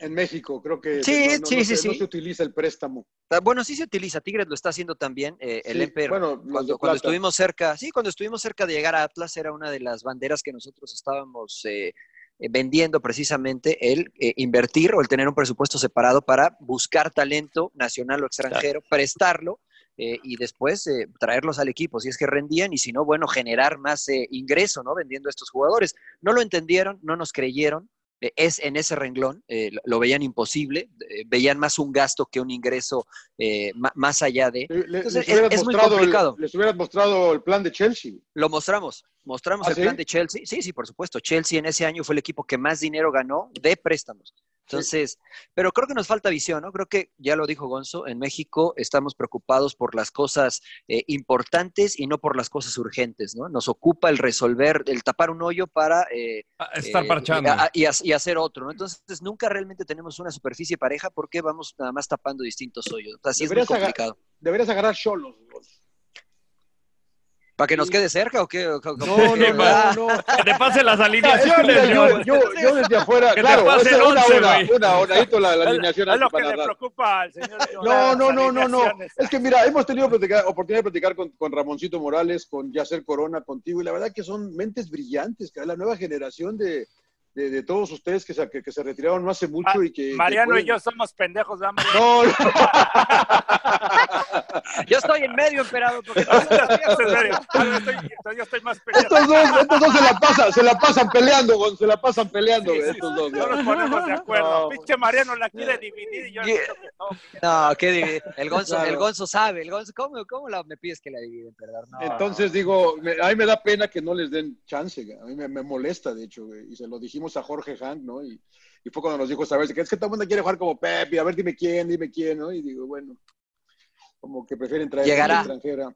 en México, creo que sí, no, sí, sí, se, utiliza el préstamo. Ah, bueno, sí se utiliza, Tigres lo está haciendo también, eh, el Emper, bueno, cuando, cuando, estuvimos cerca, sí, cuando estuvimos cerca de llegar a Atlas era una de las banderas que nosotros estábamos eh, eh, vendiendo precisamente el invertir o el tener un presupuesto separado para buscar talento nacional o extranjero, prestarlo y después traerlos al equipo, si es que rendían, y si no, bueno, generar más ingreso, ¿no? Vendiendo a estos jugadores. No lo entendieron, no nos creyeron, eh, es en ese renglón, eh, lo veían imposible, eh, veían más un gasto que un ingreso más allá de... Entonces, es, muy complicado. les hubieras mostrado el plan de Chelsea. Lo mostramos, mostramos ¿Ah, el plan de Chelsea. Sí, sí, por supuesto. Chelsea en ese año fue el equipo que más dinero ganó de préstamos. Entonces, pero creo que nos falta visión, ¿no? Creo que, ya lo dijo Gonzo, en México estamos preocupados por las cosas eh, importantes y no por las cosas urgentes, ¿no? Nos ocupa el resolver, el tapar un hoyo para... Eh, ah, Estar eh, parchando. y, hacer otro, ¿no? Entonces, nunca realmente tenemos una superficie pareja porque vamos nada más tapando distintos hoyos. Así es muy complicado. deberías agarrar cholos, ¿Para que nos quede cerca o qué? No, no, no, no, Que te pasen las alineaciones. yo, yo, yo, desde afuera, que claro, te pase una, una, una, una, la, la alineación. Es lo que le preocupa al señor. No, no, no, no, no. Es que mira, hemos tenido oportunidad de platicar con, con Ramoncito Morales, con Yacer Corona, contigo, y la verdad que son mentes brillantes, que la nueva generación de, de, de, todos ustedes que se, que, que se retiraron no hace mucho ah, y que... Mariano y yo somos pendejos, ¿verdad, No, no. yo estoy en medio, emperador. Porque... yo estoy más peleado. Estos dos, estos dos se la pasan, se la pasan peleando, Gon, se la pasan peleando, sí, estos dos. No nos ponemos de acuerdo. No. Pinche Mariano la quiere dividir y yo yeah. no, no, ¿qué dividir? El Gonzo, claro. el Gonzo sabe, el Gonzo, ¿cómo, cómo la, me pides que la dividen, perdón? No. Entonces digo, me, a mí me da pena que no les den chance, a mí me, me molesta, de hecho, y se lo dijimos a Jorge Hank, ¿no? Y, y fue cuando nos dijo, sabes, que es que todo el mundo quiere jugar como Pep, y a ver, dime quién, dime quién, ¿no? Y digo, bueno, como que prefieren traer Llegará. a extranjera.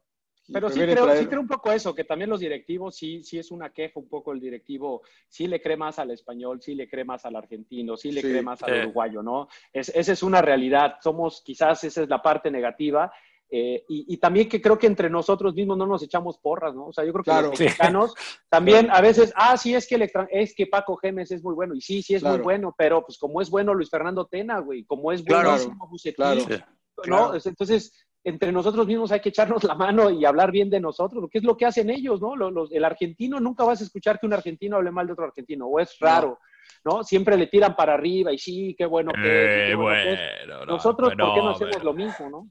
Pero sí creo, sí creo, un poco eso, que también los directivos, sí, sí es una queja un poco el directivo, sí le cree más al español, sí le cree más al argentino, sí le sí, cree más al eh. uruguayo, ¿no? Es, esa es una realidad, somos, quizás esa es la parte negativa, eh, y, y, también que creo que entre nosotros mismos no nos echamos porras, ¿no? O sea, yo creo que claro. los mexicanos también a veces, ah, sí, es que, el es que Paco Gémez es muy bueno, y sí, sí es claro. muy bueno, pero pues como es bueno Luis Fernando Tena, güey, como es bueno claro. Bucetich, ¿no? Entonces, entre nosotros mismos hay que echarnos la mano y hablar bien de nosotros, porque es lo que hacen ellos, ¿no? Los, los, el argentino, nunca vas a escuchar que un argentino hable mal de otro argentino, o es raro. ¿no? Siempre le tiran para arriba y sí, qué bueno que eh. Qué bueno, bueno que es. Nosotros, no, ¿por qué no hacemos lo mismo, no?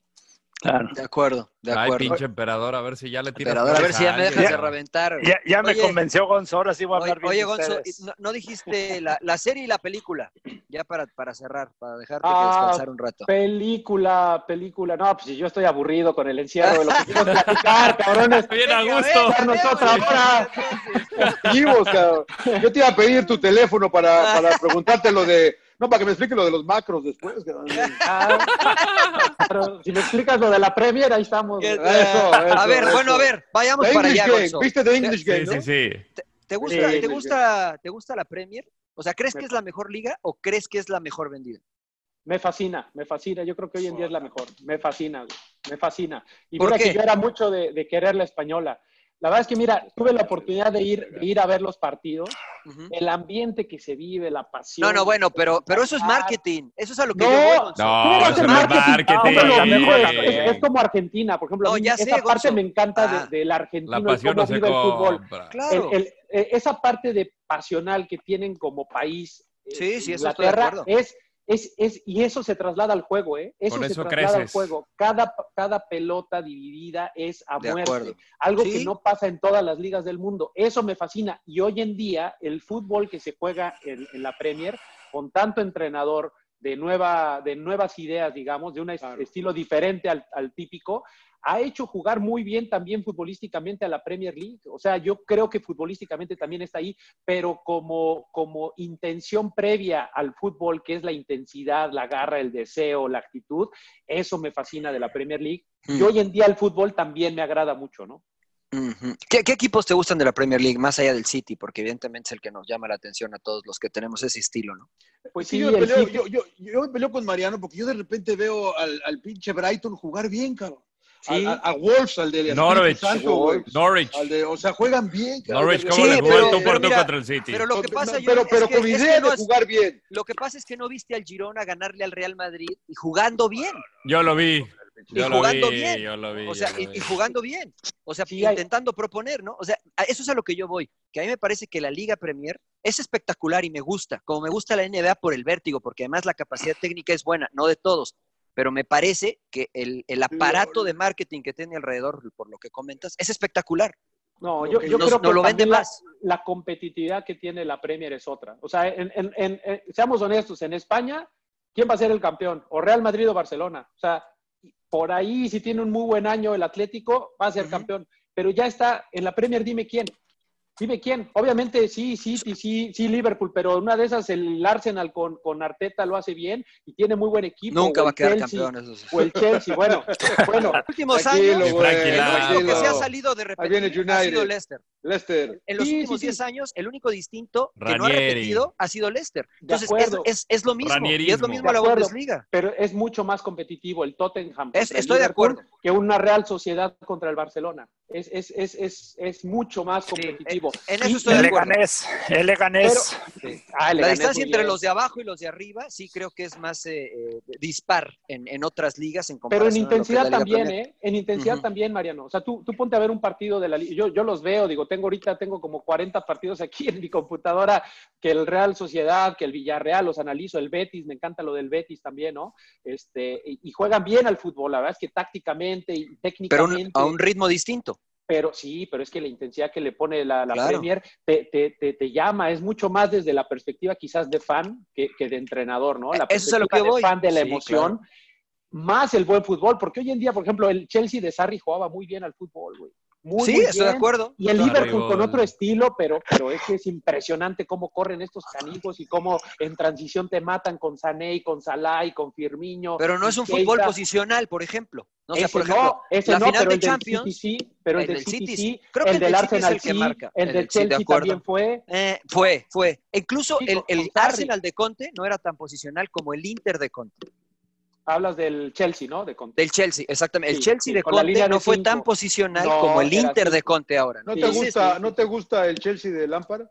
Claro. De acuerdo, de acuerdo. Ay, pinche emperador, a ver si ya le tiras. Emperador, a ver si ya me dejas de reventar. Ya, ya me oye, convenció Gonzo, ahora sí voy a hablar oye, bien. Oye, Gonzo, no, no, dijiste la, la, serie y la película, ya para, para cerrar, para dejarte ah, descansar un rato. Película, película, no, pues si yo estoy aburrido con el encierro de lo que quiero platicar, cabrones. Bien a gusto. Nosotros ahora. cabrón. Yo te iba a pedir tu teléfono para, para preguntarte lo de no, para que me explique lo de los macros después. Ah, pero si me explicas lo de la Premier, ahí estamos. Eso, eso, a ver, eso. bueno, a ver, vayamos The para English allá. Game. ¿Viste The English Game? Sí, ¿no? sí, sí. ¿Te, te gusta, sí, ¿te, gusta, ¿Te gusta la Premier? O sea, ¿crees que es la mejor liga o crees que es la mejor vendida? Me fascina, me fascina. Yo creo que hoy en día es la mejor. Me fascina, me fascina. Y mira que yo era mucho de, de querer la española. La verdad es que, mira, tuve la oportunidad de ir, de ir a ver los partidos, uh -huh. el ambiente que se vive, la pasión. No, no, bueno, pero, pero eso es marketing. Eso es a lo que no, yo voy. No, no eso no es marketing. No, es, es, como Argentina, por ejemplo. No, ya esa sé, parte Gonzo. me encanta ah. de, del argentino, la pasión cómo vive el fútbol. Claro. El, el, eh, esa parte de pasional que tienen como país, sí, eh, sí, eso Inglaterra, es es, es, y eso se traslada al juego, ¿eh? Eso, eso se traslada creces. al juego. Cada, cada pelota dividida es a De muerte. acuerdo. Algo Sí. que no pasa en todas las ligas del mundo. Eso me fascina. Y hoy en día, el fútbol que se juega en, en la Premier con tanto entrenador de, nueva, de nuevas ideas, digamos, de un estilo diferente al, al típico, ha hecho jugar muy bien también futbolísticamente a la Premier League. O sea, yo creo que futbolísticamente también está ahí, pero como, como intención previa al fútbol, que es la intensidad, la garra, el deseo, la actitud, eso me fascina de la Premier League. Y Mm. hoy en día el fútbol también me agrada mucho, ¿no? ¿Qué, qué equipos te gustan de la Premier League, más allá del City? Porque evidentemente es el que nos llama la atención a todos los que tenemos ese estilo, ¿no? Pues Sí, sí, yo, me el peleo, City- yo, yo, yo me peleo con Mariano porque yo de repente veo al, al pinche Brighton jugar bien, cabrón. Sí. A, Wolves, al de Norwich. Santo. Norwich. Al de- o sea, juegan bien. Norwich, ¿cómo Sí, le jugó el tú por tú contra el City? Pero lo que pasa, pero, pero es que- con es que idea no de es- jugar bien. Lo que pasa es que no viste al Girona ganarle al Real Madrid y jugando bien. Yo lo vi. Y Yo lo jugando vi, bien. yo lo vi. O sea, y, jugando bien. O sea, Sí, hay- intentando proponer, ¿no? O sea, eso es a lo que yo voy. Que a mí me parece que la Liga Premier es espectacular y me gusta. Como me gusta la NBA por el vértigo, porque además la capacidad técnica es buena, no de todos. Pero me parece que el, el aparato de marketing que tiene alrededor, por lo que comentas, es espectacular. No, yo, yo Nos- creo que nos lo vende la, más. la competitividad que tiene la Premier es otra. O sea, en- en- en- en- seamos honestos, en España, ¿quién va a ser el campeón? ¿O Real Madrid o Barcelona? O sea, por ahí, si tiene un muy buen año el Atlético, va a ser campeón. Pero ya está, en la Premier, dime quién. Dime quién. Obviamente sí, City, sí, sí, Liverpool, pero una de esas el Arsenal con, con Arteta lo hace bien y tiene muy buen equipo. Nunca va a quedar Chelsea, campeón. Eso sí. O el Chelsea, bueno, bueno. Los últimos Tranquilo, años, güey, el único que se ha salido de repetir ha sido. Leicester. Leicester. En los Sí, últimos sí, 10 sí. años, el único distinto que no ha repetido ha sido Leicester. De Entonces, es, acuerdo. es, es lo mismo. Y es lo mismo a la. Bundesliga. pero es mucho más competitivo el Tottenham Es- contra el estoy de acuerdo. que una Real Sociedad contra el Barcelona. Es, es, es, es, es mucho más competitivo. En eso Y- estoy y- de El acuerdo. Leganés, el Leganés. Ah, La distancia entre bien. los de abajo y los de arriba sí creo que es más eh, eh, dispar en, en otras ligas en Pero comparación en que es intensidad también, Premier. ¿eh? En intensidad también, Mariano. O sea, tú, tú ponte a ver un partido de la liga. Yo, yo los veo, digo, tengo ahorita, tengo como 40 partidos aquí en mi computadora, que el Real Sociedad, que el Villarreal, los analizo, el Betis, me encanta lo del Betis también, ¿no? Este, y, y juegan bien al fútbol, la verdad es que tácticamente y Pero un- técnicamente. a un ritmo distinto. Pero sí, pero es que la intensidad que le pone la, la Claro. Premier te, te, te, te llama, es mucho más desde la perspectiva quizás de fan que, que de entrenador, ¿no? La Eh, eso es lo que de voy. fan de la Sí, emoción, más el buen fútbol, porque hoy en día, por ejemplo, el Chelsea de Sarri jugaba muy bien al fútbol, güey. Muy, Sí, muy estoy de acuerdo. Y el Liverpool con otro estilo, pero, pero es que es impresionante cómo corren estos canijos y cómo en transición te matan con Sané y con Salah y con Firmino. Pero no es un Keita. fútbol posicional, por ejemplo. No, o sea, ese por ejemplo, no, ese la no, final pero de el del Champions, City sí, pero el, el del del City, City sí. Creo que el el del del Arsenal el que sí, marca. el El del del- de Chelsea acuerdo. también fue. eh, fue, fue. Incluso Sí, el, el. Arsenal de Conte no era tan posicional como el Inter de Conte. Hablas del Chelsea, ¿no? De Conte. Del Chelsea, exactamente. el Chelsea sí, de Conte de no fue tan posicional No, como el Inter de. Conte ahora. ¿No te sí, gusta, sí, ¿no te gusta el Chelsea de Lampard?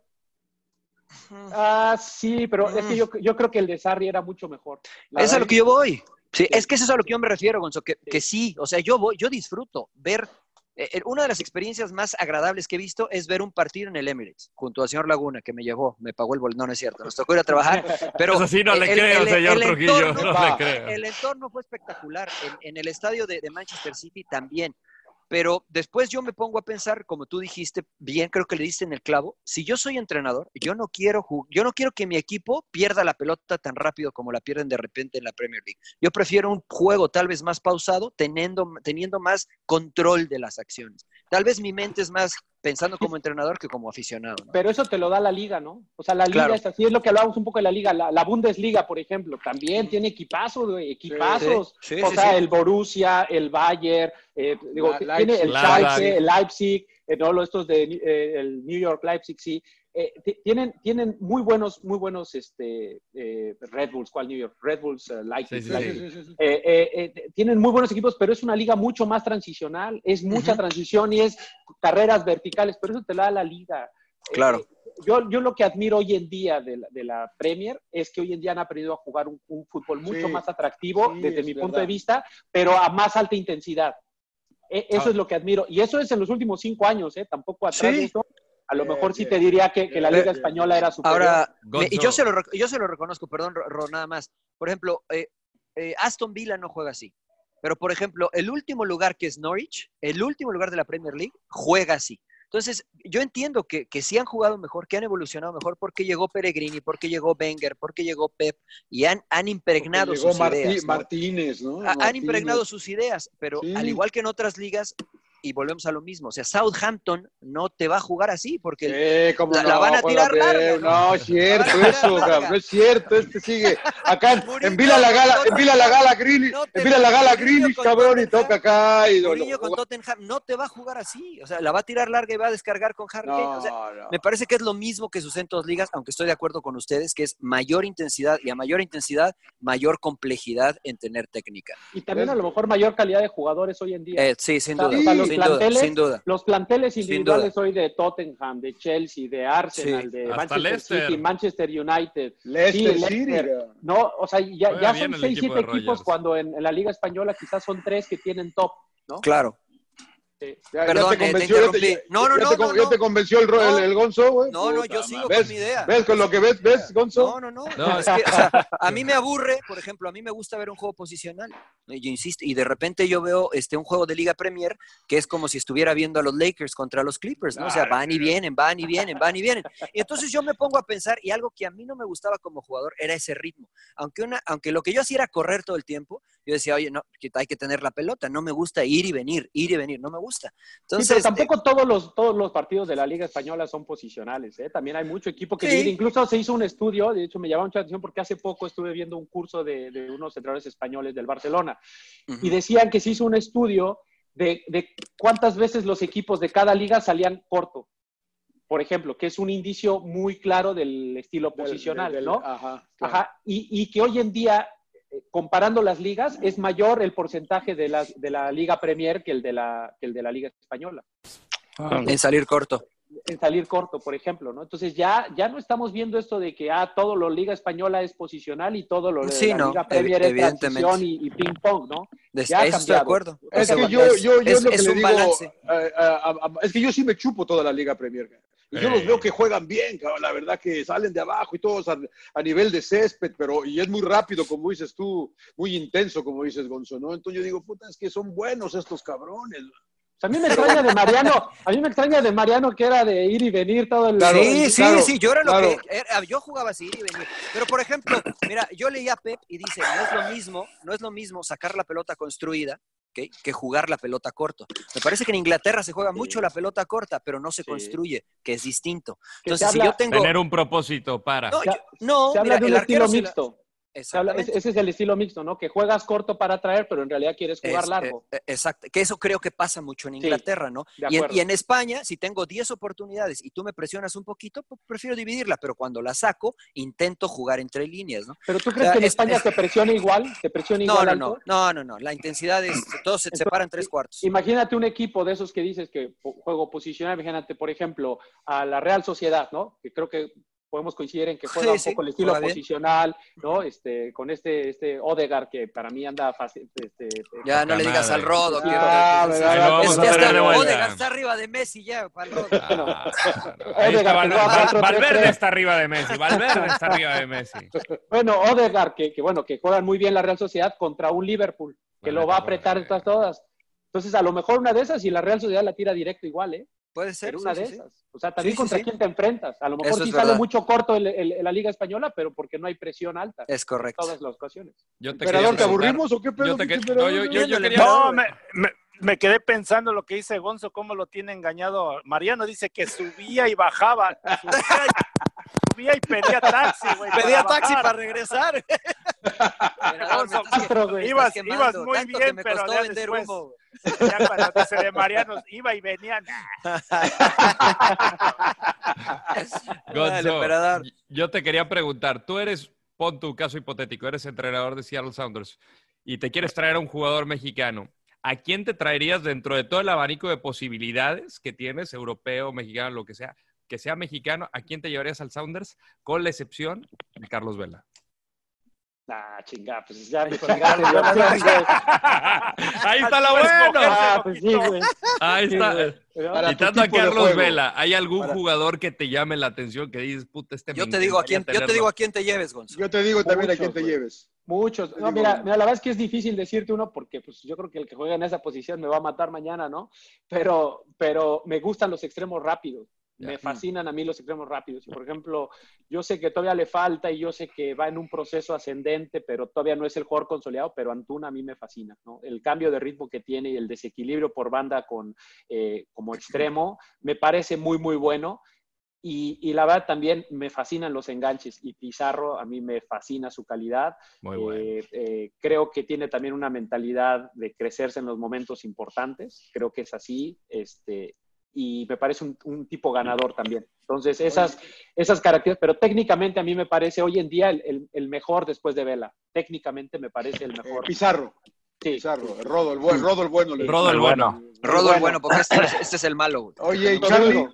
Ah, sí, pero es Mm. que yo, yo creo que el de Sarri era mucho mejor. La Eso es a lo que yo voy. Sí, es que eso es a lo que yo me refiero, Gonzo, que, que sí, o sea, yo voy, yo disfruto ver. eh, eh, una de las experiencias más agradables que he visto es ver un partido en el Emirates, junto al señor Laguna, que me llevó, me pagó el boleto, no, no es cierto, nos tocó ir a trabajar, pero... Eso sí no le el- creo, el- señor el Trujillo, entorno- no le creo. El entorno fue espectacular, en, en el estadio de, de Manchester City también, pero después yo me pongo a pensar, como tú dijiste, bien creo que le diste en el clavo, si yo soy entrenador, yo no quiero yo no quiero que mi equipo pierda la pelota tan rápido como la pierden de repente en la Premier League. Yo prefiero un juego tal vez más pausado, teniendo, teniendo más control de las acciones. Tal vez mi mente es más pensando como entrenador que como aficionado. ¿no? Pero eso te lo da la liga, ¿no? O sea, la liga Claro. es así, es lo que hablábamos un poco de la liga. La, la Bundesliga, por ejemplo, también tiene equipazos, güey, equipazos. Sí, sí, o sea, sí. el Borussia, el Bayern, eh, digo, La- tiene el Leipzig. Schalke, el Leipzig, eh, no, estos de eh, el New York Leipzig, sí. Eh, ti- tienen, tienen muy buenos, muy buenos este, eh, Red Bulls, ¿cuál New York? Red Bulls, eh, Leipzig, Sí, sí. Eh, eh, eh, tienen muy buenos equipos, pero es una liga mucho más transicional, es mucha transición y es carreras verticales, pero eso te la da la liga. Eh, Claro. yo, yo lo que admiro hoy en día de la, de la Premier es que hoy en día han aprendido a jugar un, un fútbol mucho Sí, más atractivo sí, desde es mi punto verdad. de vista, pero a más alta intensidad. E- eso Ah. es lo que admiro. Y eso es en los últimos cinco años, ¿eh? Tampoco atrás Sí. de eso. A lo Bien, mejor sí te diría que, que la Liga bien, Española era superior. Ahora, me- y yo se, lo, yo se lo reconozco, perdón, Ro, nada más. Por ejemplo, eh, eh, Aston Villa no juega así. Pero, por ejemplo, el último lugar que es Norwich, el último lugar de la Premier League, juega así. Entonces, yo entiendo que, que sí han jugado mejor, que han evolucionado mejor, porque llegó Peregrini, porque llegó Wenger, porque llegó Pep, y han, han impregnado llegó sus Martí- ideas. ¿no? Martínez, ¿no? Ha- Han Martínez. impregnado sus ideas, pero Sí. al igual que en otras ligas, y volvemos a lo mismo, o sea, Southampton no te va a jugar así, porque cómo la, no, la van a tirar larga. No, es cierto eso, no es cierto, este sigue acá en, Mourinho, en Vila la Gala, en Vila la Gala Greenish, no en Vila la Gala con cabrón, y toca acá y con Tottenham no te va a jugar así, o sea, la va a tirar larga y va a descargar con Harry Kane. No, O sea, no. me parece que es lo mismo que sucede en todas ligas, aunque estoy de acuerdo con ustedes, que es mayor intensidad y a mayor intensidad, mayor complejidad en tener técnica. Y también a lo mejor mayor calidad de jugadores hoy en día. Eh, sí, sin duda, los sin duda, planteles, sin duda. Los planteles individuales hoy de Tottenham, de Chelsea, de Arsenal, Sí. de Hasta Manchester Leicester. City, Manchester United. Leicester sí, City, Leicester. No, o sea, ya, son seis, equipo siete equipos cuando en, en la Liga Española quizás son tres que tienen top, ¿no? Claro. Sí. Ya, Perdón, te eh, te convenció, ya te- interrumpí. ya- No, no, ya no, te no, ya no. te convenció el, el, el Gonzo, güey. No, no, yo sigo con mi idea. ¿Ves con lo que ves, ves, Gonzo? No, no, no. No. Es que, o sea, a mí me aburre, por ejemplo, a mí me gusta ver un juego posicional. Yo insisto, y de repente yo veo este, un juego de Liga Premier que es como si estuviera viendo a los Lakers contra los Clippers, ¿no? O sea, van y vienen, van y vienen, van y vienen. Y entonces yo me pongo a pensar, y algo que a mí no me gustaba como jugador era ese ritmo. Aunque, una, aunque lo que yo hacía era correr todo el tiempo, yo decía, oye, no, hay que tener la pelota, no me gusta ir y venir, ir y venir, no me gusta. Sí, Entonces, pero tampoco todos los todos los partidos de la Liga Española son posicionales, ¿eh? También hay mucho equipo que Sí. divide. Incluso se hizo un estudio, de hecho me llamó mucha atención porque hace poco estuve viendo un curso de, de unos entrenadores españoles del Barcelona y decían que se hizo un estudio de, de cuántas veces los equipos de cada liga salían corto. Por ejemplo, que es un indicio muy claro del estilo Del- posicional, del- ¿no? Ajá, claro. Ajá, y, y que hoy en día, eh, comparando las ligas, es mayor el porcentaje de la, de la Liga Premier que el de la, que el de la Liga Española, en salir corto. en salir corto, por ejemplo, ¿no? Entonces ya, ya no estamos viendo esto de que ah, todo lo Liga Española es posicional y todo lo de Sí, la no, Liga Premier es evidentemente. transición y, y ping-pong, ¿no? Ya ha estoy de acuerdo. Es que yo, yo, yo es- es lo que es le un digo, balance. eh, a- a- a- es que yo sí me chupo toda la Liga Premier. Yo Eh. los veo que juegan bien, cabrón, la verdad que salen de abajo y todos a, a nivel de césped, pero y es muy rápido, como dices tú, muy intenso, como dices Gonzo, ¿no? Entonces yo digo, puta, es que son buenos estos cabrones. O sea, a mí me extraña de Mariano, a mí me extraña de Mariano que era de ir y venir todo el... Claro, sí, sí, claro, sí, yo era lo claro. que era- yo jugaba así ir y venir. Pero por ejemplo, mira, yo leía a Pep y dice, no es lo mismo, no es lo mismo sacar la pelota construida que jugar la pelota corto. Me parece que en Inglaterra se juega mucho la pelota corta, pero no se Sí. construye, que es distinto. Entonces, si habla- yo tengo Tener un propósito para. No, yo- no, se habla de un el arquero mixto. Exactamente. ese es el estilo mixto, ¿no? Que juegas corto para atraer, pero en realidad quieres jugar Es- largo. eh, exacto, que eso creo que pasa mucho en Inglaterra, ¿no? Y en, acuerdo. y en España, si tengo 10 oportunidades y tú me presionas un poquito, pues prefiero dividirla, pero cuando la saco, intento jugar entre líneas, ¿no? Pero tú o crees sea, que en es- España es- te presiona igual, te presiona No, igual no, alto? no, no, no, no, la intensidad es, todos se Entonces, separan tres cuartos. Imagínate un equipo de esos que dices que juego posicional, imagínate, por ejemplo, a la Real Sociedad, ¿no? Que creo que podemos coincidir en que juega Sí, un sí, poco el estilo posicional, ¿no? Este, con este, este Odegar que para mí anda fácil. Este, Ya no le digas al. Rodo, que- Ah, tener está- arriba de Messi ya, para el Rodo. Ah, no, no. Ahí Odegaard está que Val- juega Val- 4-3-3. Valverde está arriba de Messi. Valverde está arriba de Messi. Bueno, Odegaard, que, que bueno, que juegan muy bien la Real Sociedad contra un Liverpool, que Bueno, lo va a apretar bueno. estas todas. Entonces, a lo mejor una de esas y la Real Sociedad la tira directo igual, ¿eh? Puede ser. Pero una sí, de sí. esas. O sea, también contra sí. quién te enfrentas. A lo mejor Eso sí sale verdad. mucho corto el- el- el- la Liga Española, pero porque no hay presión alta. Es En correcto. todas las ocasiones. Yo te ¿Emperador, quería te aburrimos o qué pedo? Yo te que- no, yo- emperador? yo- yo Viéndole, quería- No, me, me- me quedé pensando lo que dice Gonzo, cómo lo tiene engañado. Mariano dice que subía y bajaba. Subía y, subía y pedía taxi, güey. Pedía para taxi bajar. para regresar. Astro, güey. me ibas, muy bien, pero ya después, humo. ya cuando dice de Mariano, iba y venía. Gonzo, yo te quería preguntar, tú eres, pon tu caso hipotético, eres entrenador de Seattle Sounders y te quieres traer a un jugador mexicano. ¿A quién te traerías dentro de todo el abanico de posibilidades que tienes, europeo, mexicano, lo que sea, que sea mexicano? ¿A quién te llevarías al Sounders? Con la excepción de Carlos Vela. Ah, chingada, pues ya me colgaste. Ahí está la buena. cogerse, Ah, pues sí, güey. Ahí está. Quitando a Carlos. Vela, ¿hay algún Para- jugador que te llame la atención que dices, puta, este Yo te digo a quién, yo te digo tenerlo"? a quién te lleves, Gonzo. Yo te digo también a quién te güey. lleves. Muchos. No, mira, mira, la verdad es que es difícil decirte uno porque pues, yo creo que el que juega en esa posición me va a matar mañana, ¿no? Pero, pero me gustan los extremos rápidos. Me fascinan a mí los extremos rápidos. Y, por ejemplo, yo sé que todavía le falta y yo sé que va en un proceso ascendente, pero todavía no es el jugador consolidado, pero Antuna a mí me fascina. ¿no? El cambio de ritmo que tiene y el desequilibrio por banda con, eh, como extremo me parece muy, muy bueno. Y, y, la verdad también me fascinan los enganches y Pizarro a mí me fascina su calidad. Muy bueno. Eh, eh, creo que tiene también una mentalidad de crecerse en los momentos importantes. Creo que es así. Este, y me parece un, un, tipo ganador también. Entonces, esas, esas características, pero técnicamente a mí me parece hoy en día el, el, el mejor después de Vela. Técnicamente me parece el mejor. Eh, Pizarro. Sí. Pizarro, Rodo el, buen, Rodo el bueno. Rodo el bueno. Rodo el bueno, porque este, este es el malo. Oye, ¿y Charlie?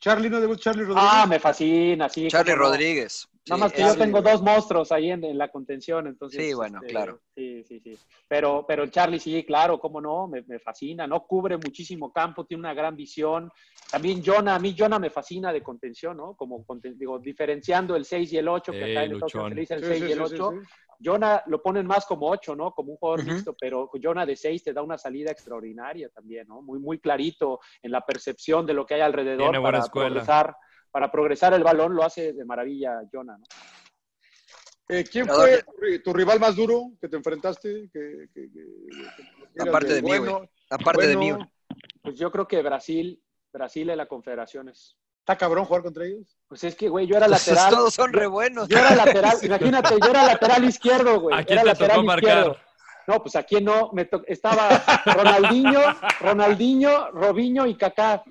Charlie, ¿no debut Charlie Rodríguez? Ah, me fascina, sí. Charlie Rodríguez. Nada sí, más que yo tengo dos monstruos ahí en, en, la contención, entonces. Sí, bueno, este, claro. Sí, sí, sí. Pero, pero Charlie sí, claro, cómo no, me, me, fascina, ¿no? Cubre muchísimo campo, tiene una gran visión. También Jonah, a mí Jonah me fascina de contención, ¿no? Como, digo, diferenciando el 6 y el 8, que acá en el se dice el 6 sí, y el 8. Sí, Jonah lo ponen más como 8, ¿no? Como un jugador uh -huh. mixto, pero Jonah de 6 te da una salida extraordinaria también, ¿no? Muy, muy clarito en la percepción de lo que hay alrededor Tiene para escuela. progresar para progresar el balón lo hace de maravilla Jonah. ¿no? Eh, ¿Quién fue tu, tu, rival más duro que te enfrentaste? Que, que, que, Aparte de, de bueno, mí, Aparte bueno, de mí. Pues yo creo que Brasil, Brasil en la Confederaciones. ¿Está cabrón jugar contra ellos? Pues es que, güey, yo era lateral. Todos son re buenos. Yo era lateral, imagínate, yo era lateral izquierdo, güey. Aquí era te lateral tocó izquierdo. marcar. No, pues aquí no, me estaba Ronaldinho, Ronaldinho, Robinho y Kaká,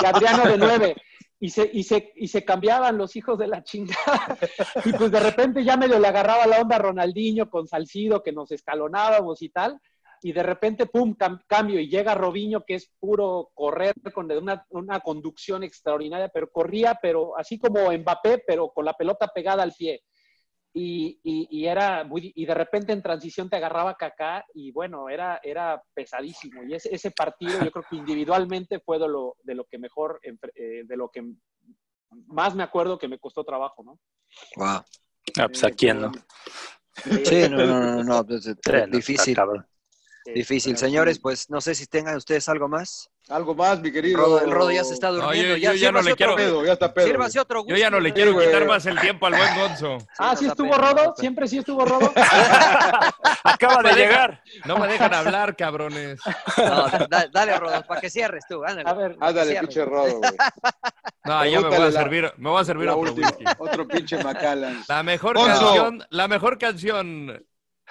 y Adriano de nueve y se, y, se, y se cambiaban los hijos de la chingada. Y pues de repente ya medio le agarraba la onda a Ronaldinho con Salcido, que nos escalonábamos y tal. Y de repente, pum, cam cambio. Y llega Robinho, que es puro correr con una, una conducción extraordinaria, pero corría, pero así como Mbappé, pero con la pelota pegada al pie. Y, y, y, era muy, y de repente en transición te agarraba Kaká y bueno, era, era pesadísimo. Y ese, ese partido yo creo que individualmente fue de lo, de lo que mejor, eh, de lo que más me acuerdo que me costó trabajo, ¿no? Wow. Ah, pues a quién no. Sí, no, no, no, no, pues, difícil. Difícil, señores, pues no sé si tengan ustedes algo más. Algo más, mi querido. Rodo, el Rodo ya se está durmiendo. No, yo, yo ya, no le quiero. Pedo, ya está pedo, Sírvase otro gusto, yo ya no le quiero quitar más el tiempo al buen Gonzo. Ah, sí estuvo Rodo, siempre sí estuvo Rodo. Acaba de llegar. No me dejan hablar, cabrones. No, da, dale, Rodo, para que cierres tú. Ándale, a ver, ándale, pinche Rodo, güey. No, yo me voy a servir, me voy a servir otro última. Otro pinche Macallan. La mejor Gonzo. canción, la mejor canción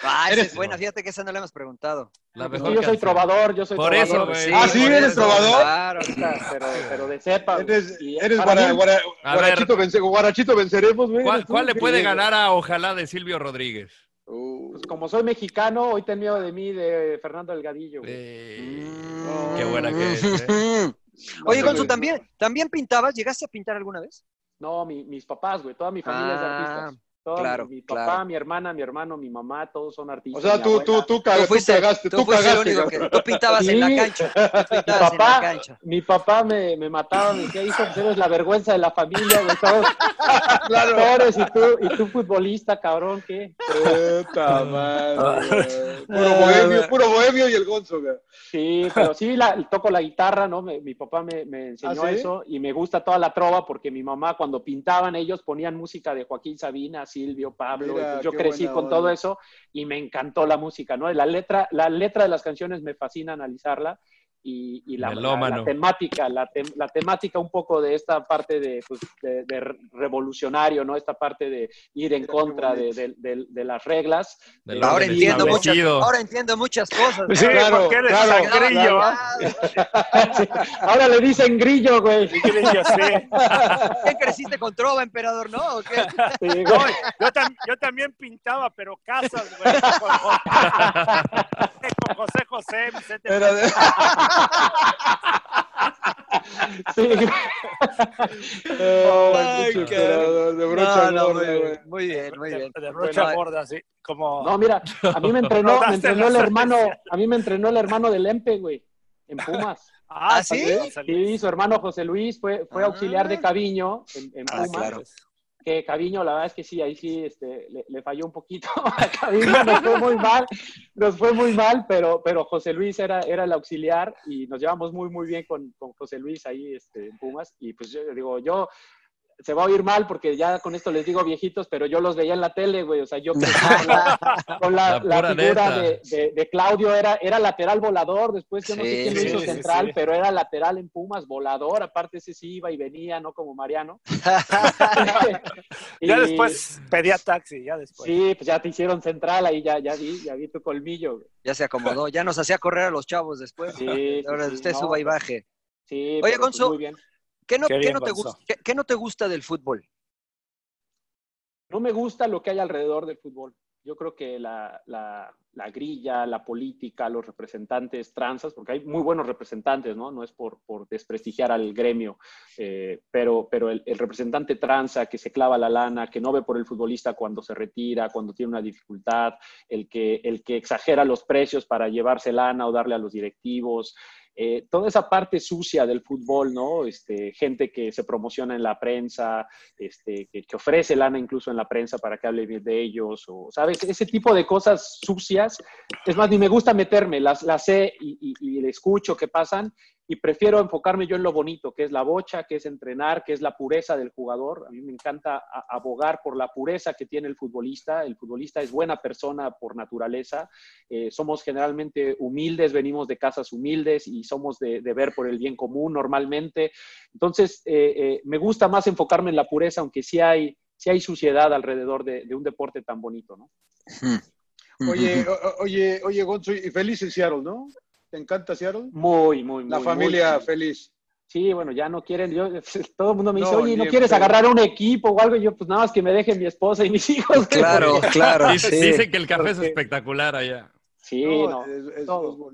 Ah, esa es buena, fíjate que esa no le hemos preguntado. La mejor yo soy trovador, yo soy Por trovador. eso, güey. Ah, sí, eres trovador. Claro, pero, pero de cepa. Eres, eres guara, guara, guarachito, vence, guarachito venceremos, güey. ¿Cuál, cuál le puede ganar a Ojalá de Silvio Rodríguez? Uh, pues como soy mexicano, hoy ten miedo de mí, de Fernando Delgadillo. Eh, mm. Qué buena que es. ¿eh? Oye, Gonzo, ¿también, ¿también pintabas? ¿Llegaste a pintar alguna vez? No, mi, mis papás, güey, toda mi familia ah, es artista. Todo, claro, mi papá, claro. mi hermana, mi hermano, mi mamá, todos son artistas. O sea, tú, tú, tú, cagaste, tú, fuiste, cagaste, tú, tú fuiste cagaste. El único que, tú pintabas sí. en la cancha. Tú mi pintabas papá, en la cancha. Mi papá me, me mataba, me decía, hijo, pues eres la vergüenza de la familia, güey, todos claro. actores y tú, y tú futbolista, cabrón, ¿qué? Puta madre, puro bohemio, puro bohemio y el gonzo, güey. Sí, pero sí, la, toco la guitarra, ¿no? Me, mi papá me, me enseñó ¿Ah, sí? eso y me gusta toda la trova porque mi mamá cuando pintaban ellos ponían música de Joaquín Sabina, Silvio, Pablo, Mira, yo crecí con onda. todo eso y me encantó la música, ¿no? La letra, la letra de las canciones me fascina analizarla y, y la, la, la, temática, la, te, la, temática un poco de esta parte de, pues, de, de, revolucionario, ¿no? Esta parte de ir en contra de, de, las reglas. ahora, entiendo muchas, ahora entiendo muchas cosas. Sí, claro, porque eres claro, grillo. Claro. sí. Ahora le dicen grillo, güey. ¿Qué creciste con trova, emperador, no? ¿Qué? Sí, no yo, tam yo, también pintaba, pero casas, güey. Con, José José, Vicente. Pero de... Sí. oh, Ay, de brocha no, no, gorda, muy, muy, bien, muy bien. De, de brocha bueno, gorda, sí. Como... No, mira, a mí me entrenó, me entrenó el hermano, a mí me entrenó el hermano del Empe, güey, en Pumas. Ah, ¿sí? Sí, su hermano José Luis fue, fue ah. auxiliar de Caviño en, en Pumas. Ah, claro. Que Caviño, la verdad es que sí, ahí sí este, le, falló un poquito. A Caviño nos fue muy mal, nos fue muy mal, pero, pero José Luis era, era el auxiliar y nos llevamos muy, muy bien con, con José Luis ahí este, en Pumas. Y pues yo digo, yo se va a oír mal porque ya con esto les digo viejitos, pero yo los veía en la tele, güey. O sea, yo con la, figura de, Claudio era, era lateral volador. Después yo no sé quién lo hizo central, pero era lateral en Pumas, volador. Aparte, ese sí iba y venía, no como Mariano. ya después pedía taxi, ya después. Sí, pues ya te hicieron central, ahí ya, ya vi, ya vi tu colmillo. Ya se acomodó, ya nos hacía correr a los chavos después. Sí, Ahora usted suba y baje. Sí, Oye, Gonzo, muy bien. ¿Qué no, te gusta, ¿qué, no te gusta del fútbol? No me gusta lo que hay alrededor del fútbol. Yo creo que la, grilla, la política, los representantes transas, porque hay muy buenos representantes, ¿no? No es por, desprestigiar al gremio, eh, pero, pero el, representante transa que se clava la lana, que no ve por el futbolista cuando se retira, cuando tiene una dificultad, el que, el que exagera los precios para llevarse lana o darle a los directivos, eh, toda esa parte sucia del fútbol, ¿no? Este, gente que se promociona en la prensa, este, que, ofrece lana incluso en la prensa para que hable bien de ellos, o, ¿sabes? Ese tipo de cosas sucias. Es más, ni me gusta meterme, las, las sé y, y, y escucho que pasan y prefiero enfocarme yo en lo bonito, que es la bocha, que es entrenar, que es la pureza del jugador. A mí me encanta abogar por la pureza que tiene el futbolista. El futbolista es buena persona por naturaleza. Eh, somos generalmente humildes, venimos de casas humildes y somos de, ver por el bien común normalmente. Entonces, eh, eh, me gusta más enfocarme en la pureza, aunque sí hay, sí hay suciedad alrededor de, un deporte tan bonito, ¿no? Oye, oye, oye, Gonzo, y feliz en Seattle, ¿no? ¿Te encanta Seattle? Muy, muy, muy. La familia feliz. Sí, bueno, ya no quieren, yo, todo el mundo me dice, oye, ¿no quieres agarrar un equipo o algo? Y yo, pues nada más que me dejen mi esposa y mis hijos. Claro, claro. Dicen que el café es espectacular allá. Sí, no, es, todo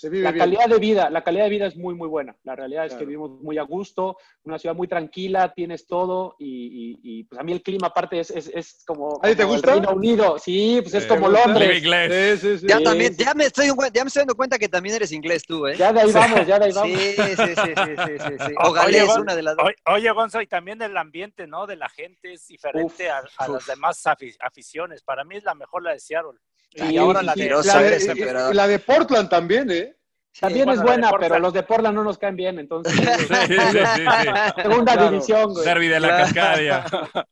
la calidad de vida, la calidad de vida es muy, muy buena. La realidad es que vivimos muy a gusto, una ciudad muy tranquila, tienes todo y, pues a mí el clima aparte es, es, como, te el Reino Unido. Sí, pues es como Londres. ya, también, ya, me estoy, ya me estoy dando cuenta que también eres inglés tú, ¿eh? Ya de ahí vamos, ya de ahí vamos. Sí, sí, sí, sí, sí, sí, O galés, una de las dos. Oye, Gonzo, y también el ambiente, ¿no? De la gente es diferente a, las demás aficiones. Para mí es la mejor la de Seattle. Y, ahora la, de, la, de, Portland también, ¿eh? También es buena, pero los de Portland no nos caen bien, entonces. Segunda división, güey. Derby de la Cascadia.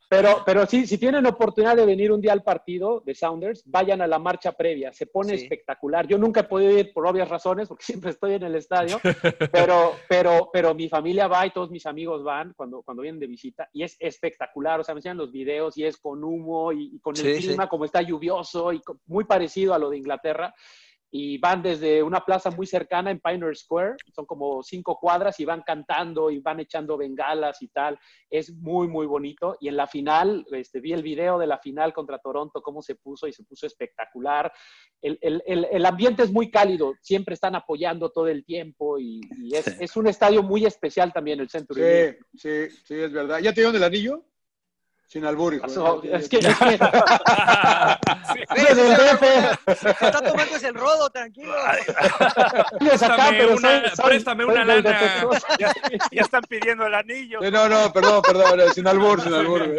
Pero, pero sí, si tienen oportunidad de venir un día al partido de Sounders, vayan a la marcha previa. Se pone espectacular. Yo nunca he podido ir por obvias razones, porque siempre estoy en el estadio, pero, pero, pero mi familia va y todos mis amigos van cuando, cuando vienen de visita y es espectacular. O sea, me enseñan los videos y es con humo y, con el clima como está lluvioso y muy parecido a lo de Inglaterra y van desde una plaza muy cercana en Pioneer Square, son como cinco cuadras y van cantando y van echando bengalas y tal. Es muy, muy bonito. Y en la final, este, vi el video de la final contra Toronto, cómo se puso y se puso espectacular. El, el, el, ambiente es muy cálido, siempre están apoyando todo el tiempo y, es, es, un estadio muy especial también el Century. Sí, sí, sí, es verdad. ¿Ya te dieron el anillo? Sin albur, hijo. es que, es que... está tomando ese el rodo, tranquilo. préstame, una, préstame una lana. Ya, ya, están pidiendo el anillo. no, no, perdón, perdón, sin albur, sin albur.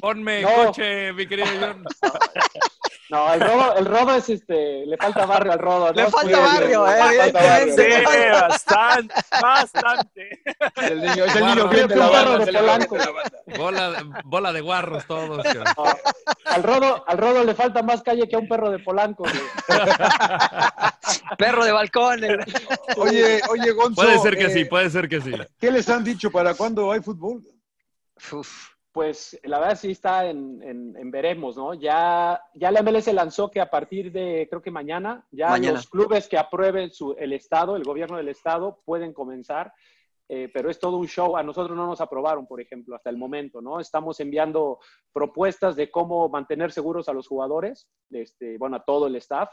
Ponme coche, mi querido John. No, el rodo, el rodo es este, le falta barrio al rodo. Le falta barrio, eh. Sí, bastante, bastante. El niño, es el niño bien de. De bola, bola de guarros todos. al, rodo, al rodo le falta más calle que a un perro de Polanco. perro de balcón. Oye, oye, Gonzo. Puede ser que sí, eh, puede ser que sí. ¿Qué les han dicho para cuándo hay fútbol? Uf pues la verdad sí está en, veremos, ¿no? Ya, ya la MLS lanzó que a partir de, creo que mañana, ya los clubes que aprueben su, el Estado, el gobierno del Estado, pueden comenzar, eh, pero es todo un show. A nosotros no nos aprobaron, por ejemplo, hasta el momento, ¿no? Estamos enviando propuestas de cómo mantener seguros a los jugadores, este, bueno, a todo el staff.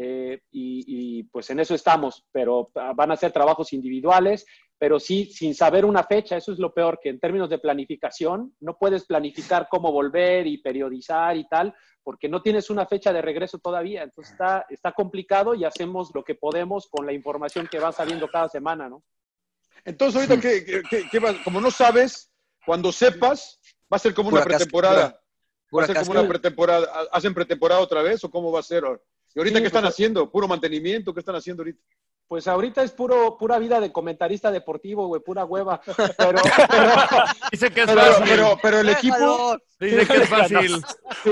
Eh, y, pues en eso estamos, pero ah, van a ser trabajos individuales, pero sí sin saber una fecha, eso es lo peor, que en términos de planificación no puedes planificar cómo volver y periodizar y tal, porque no tienes una fecha de regreso todavía, entonces está, está complicado y hacemos lo que podemos con la información que va saliendo cada semana, ¿no? Entonces ahorita, ¿qué, qué, qué, como no sabes, cuando sepas, Va a ser como una pretemporada. Va a ser como una pretemporada. ¿Hacen pretemporada otra vez o cómo va a ser? ¿Y ahorita qué están pues, haciendo? ¿Puro mantenimiento? ¿Qué están haciendo ahorita? Pues ahorita es puro, pura vida de comentarista deportivo, güey, pura hueva. Pero, Dice que es fácil. Pero, pero, el equipo. Dice que es fácil. Sí.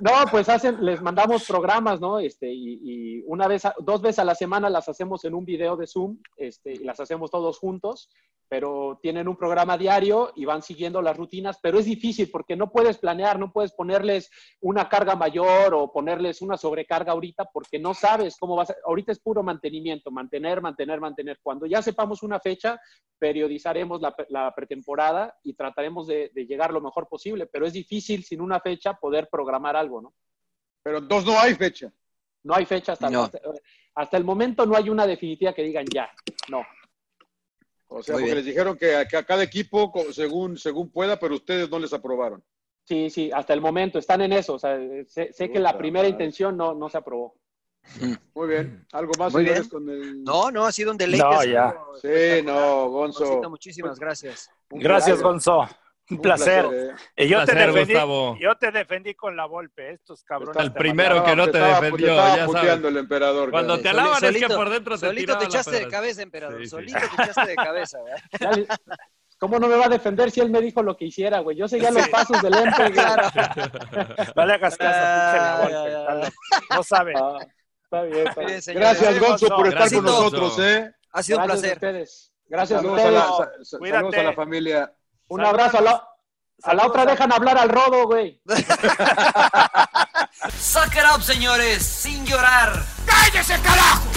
No, pues hacen, les mandamos programas, ¿no? Este, y, y, una vez, dos veces a la semana las hacemos en un video de Zoom, este, y las hacemos todos juntos pero tienen un programa diario y van siguiendo las rutinas, pero es difícil porque no puedes planear, no puedes ponerles una carga mayor o ponerles una sobrecarga ahorita porque no sabes cómo va a. Ahorita es puro mantenimiento, mantener, mantener, mantener. Cuando ya sepamos una fecha, periodizaremos la, pretemporada y trataremos de, llegar lo mejor posible, pero es difícil sin una fecha poder programar algo, ¿no? Pero dos no hay fecha. No hay fecha hasta, hasta, hasta el momento, no hay una definitiva que digan ya, no. O sea, porque les dijeron que a, cada equipo, según, según pueda, pero ustedes no les aprobaron. Sí, sí, hasta el momento están en eso. O sea, sé, que la primera intención no, no se aprobó. Muy bien. ¿Algo más Muy bien. con el... No, no, ha sido un deleite. No, ya. Sí, no, Gonzo. muchísimas gracias. Gracias, Gonzo. Un placer. Eh. yo, te defendí, yo te defendí con la golpe, estos cabrones. El primero que no te, defendió, ya sabes. el emperador. Cuando te alaban es que por dentro te Solito te echaste de cabeza, emperador. solito te echaste de cabeza, ¿verdad? ¿Cómo no me va a defender si él me dijo lo que hiciera, güey? Yo seguía los pasos del Empe. Claro. No le hagas caso, pinche la golpe. No sabe. Ah, está bien, está bien. Gracias, Gonzo, por estar con nosotros, ¿eh? Ha sido un placer. Gracias a ustedes. Saludos a la familia. Un abrazo. A la, a la otra dejan hablar al rodo, güey. Suck it up, señores, sin llorar. ¡Cállese, carajo!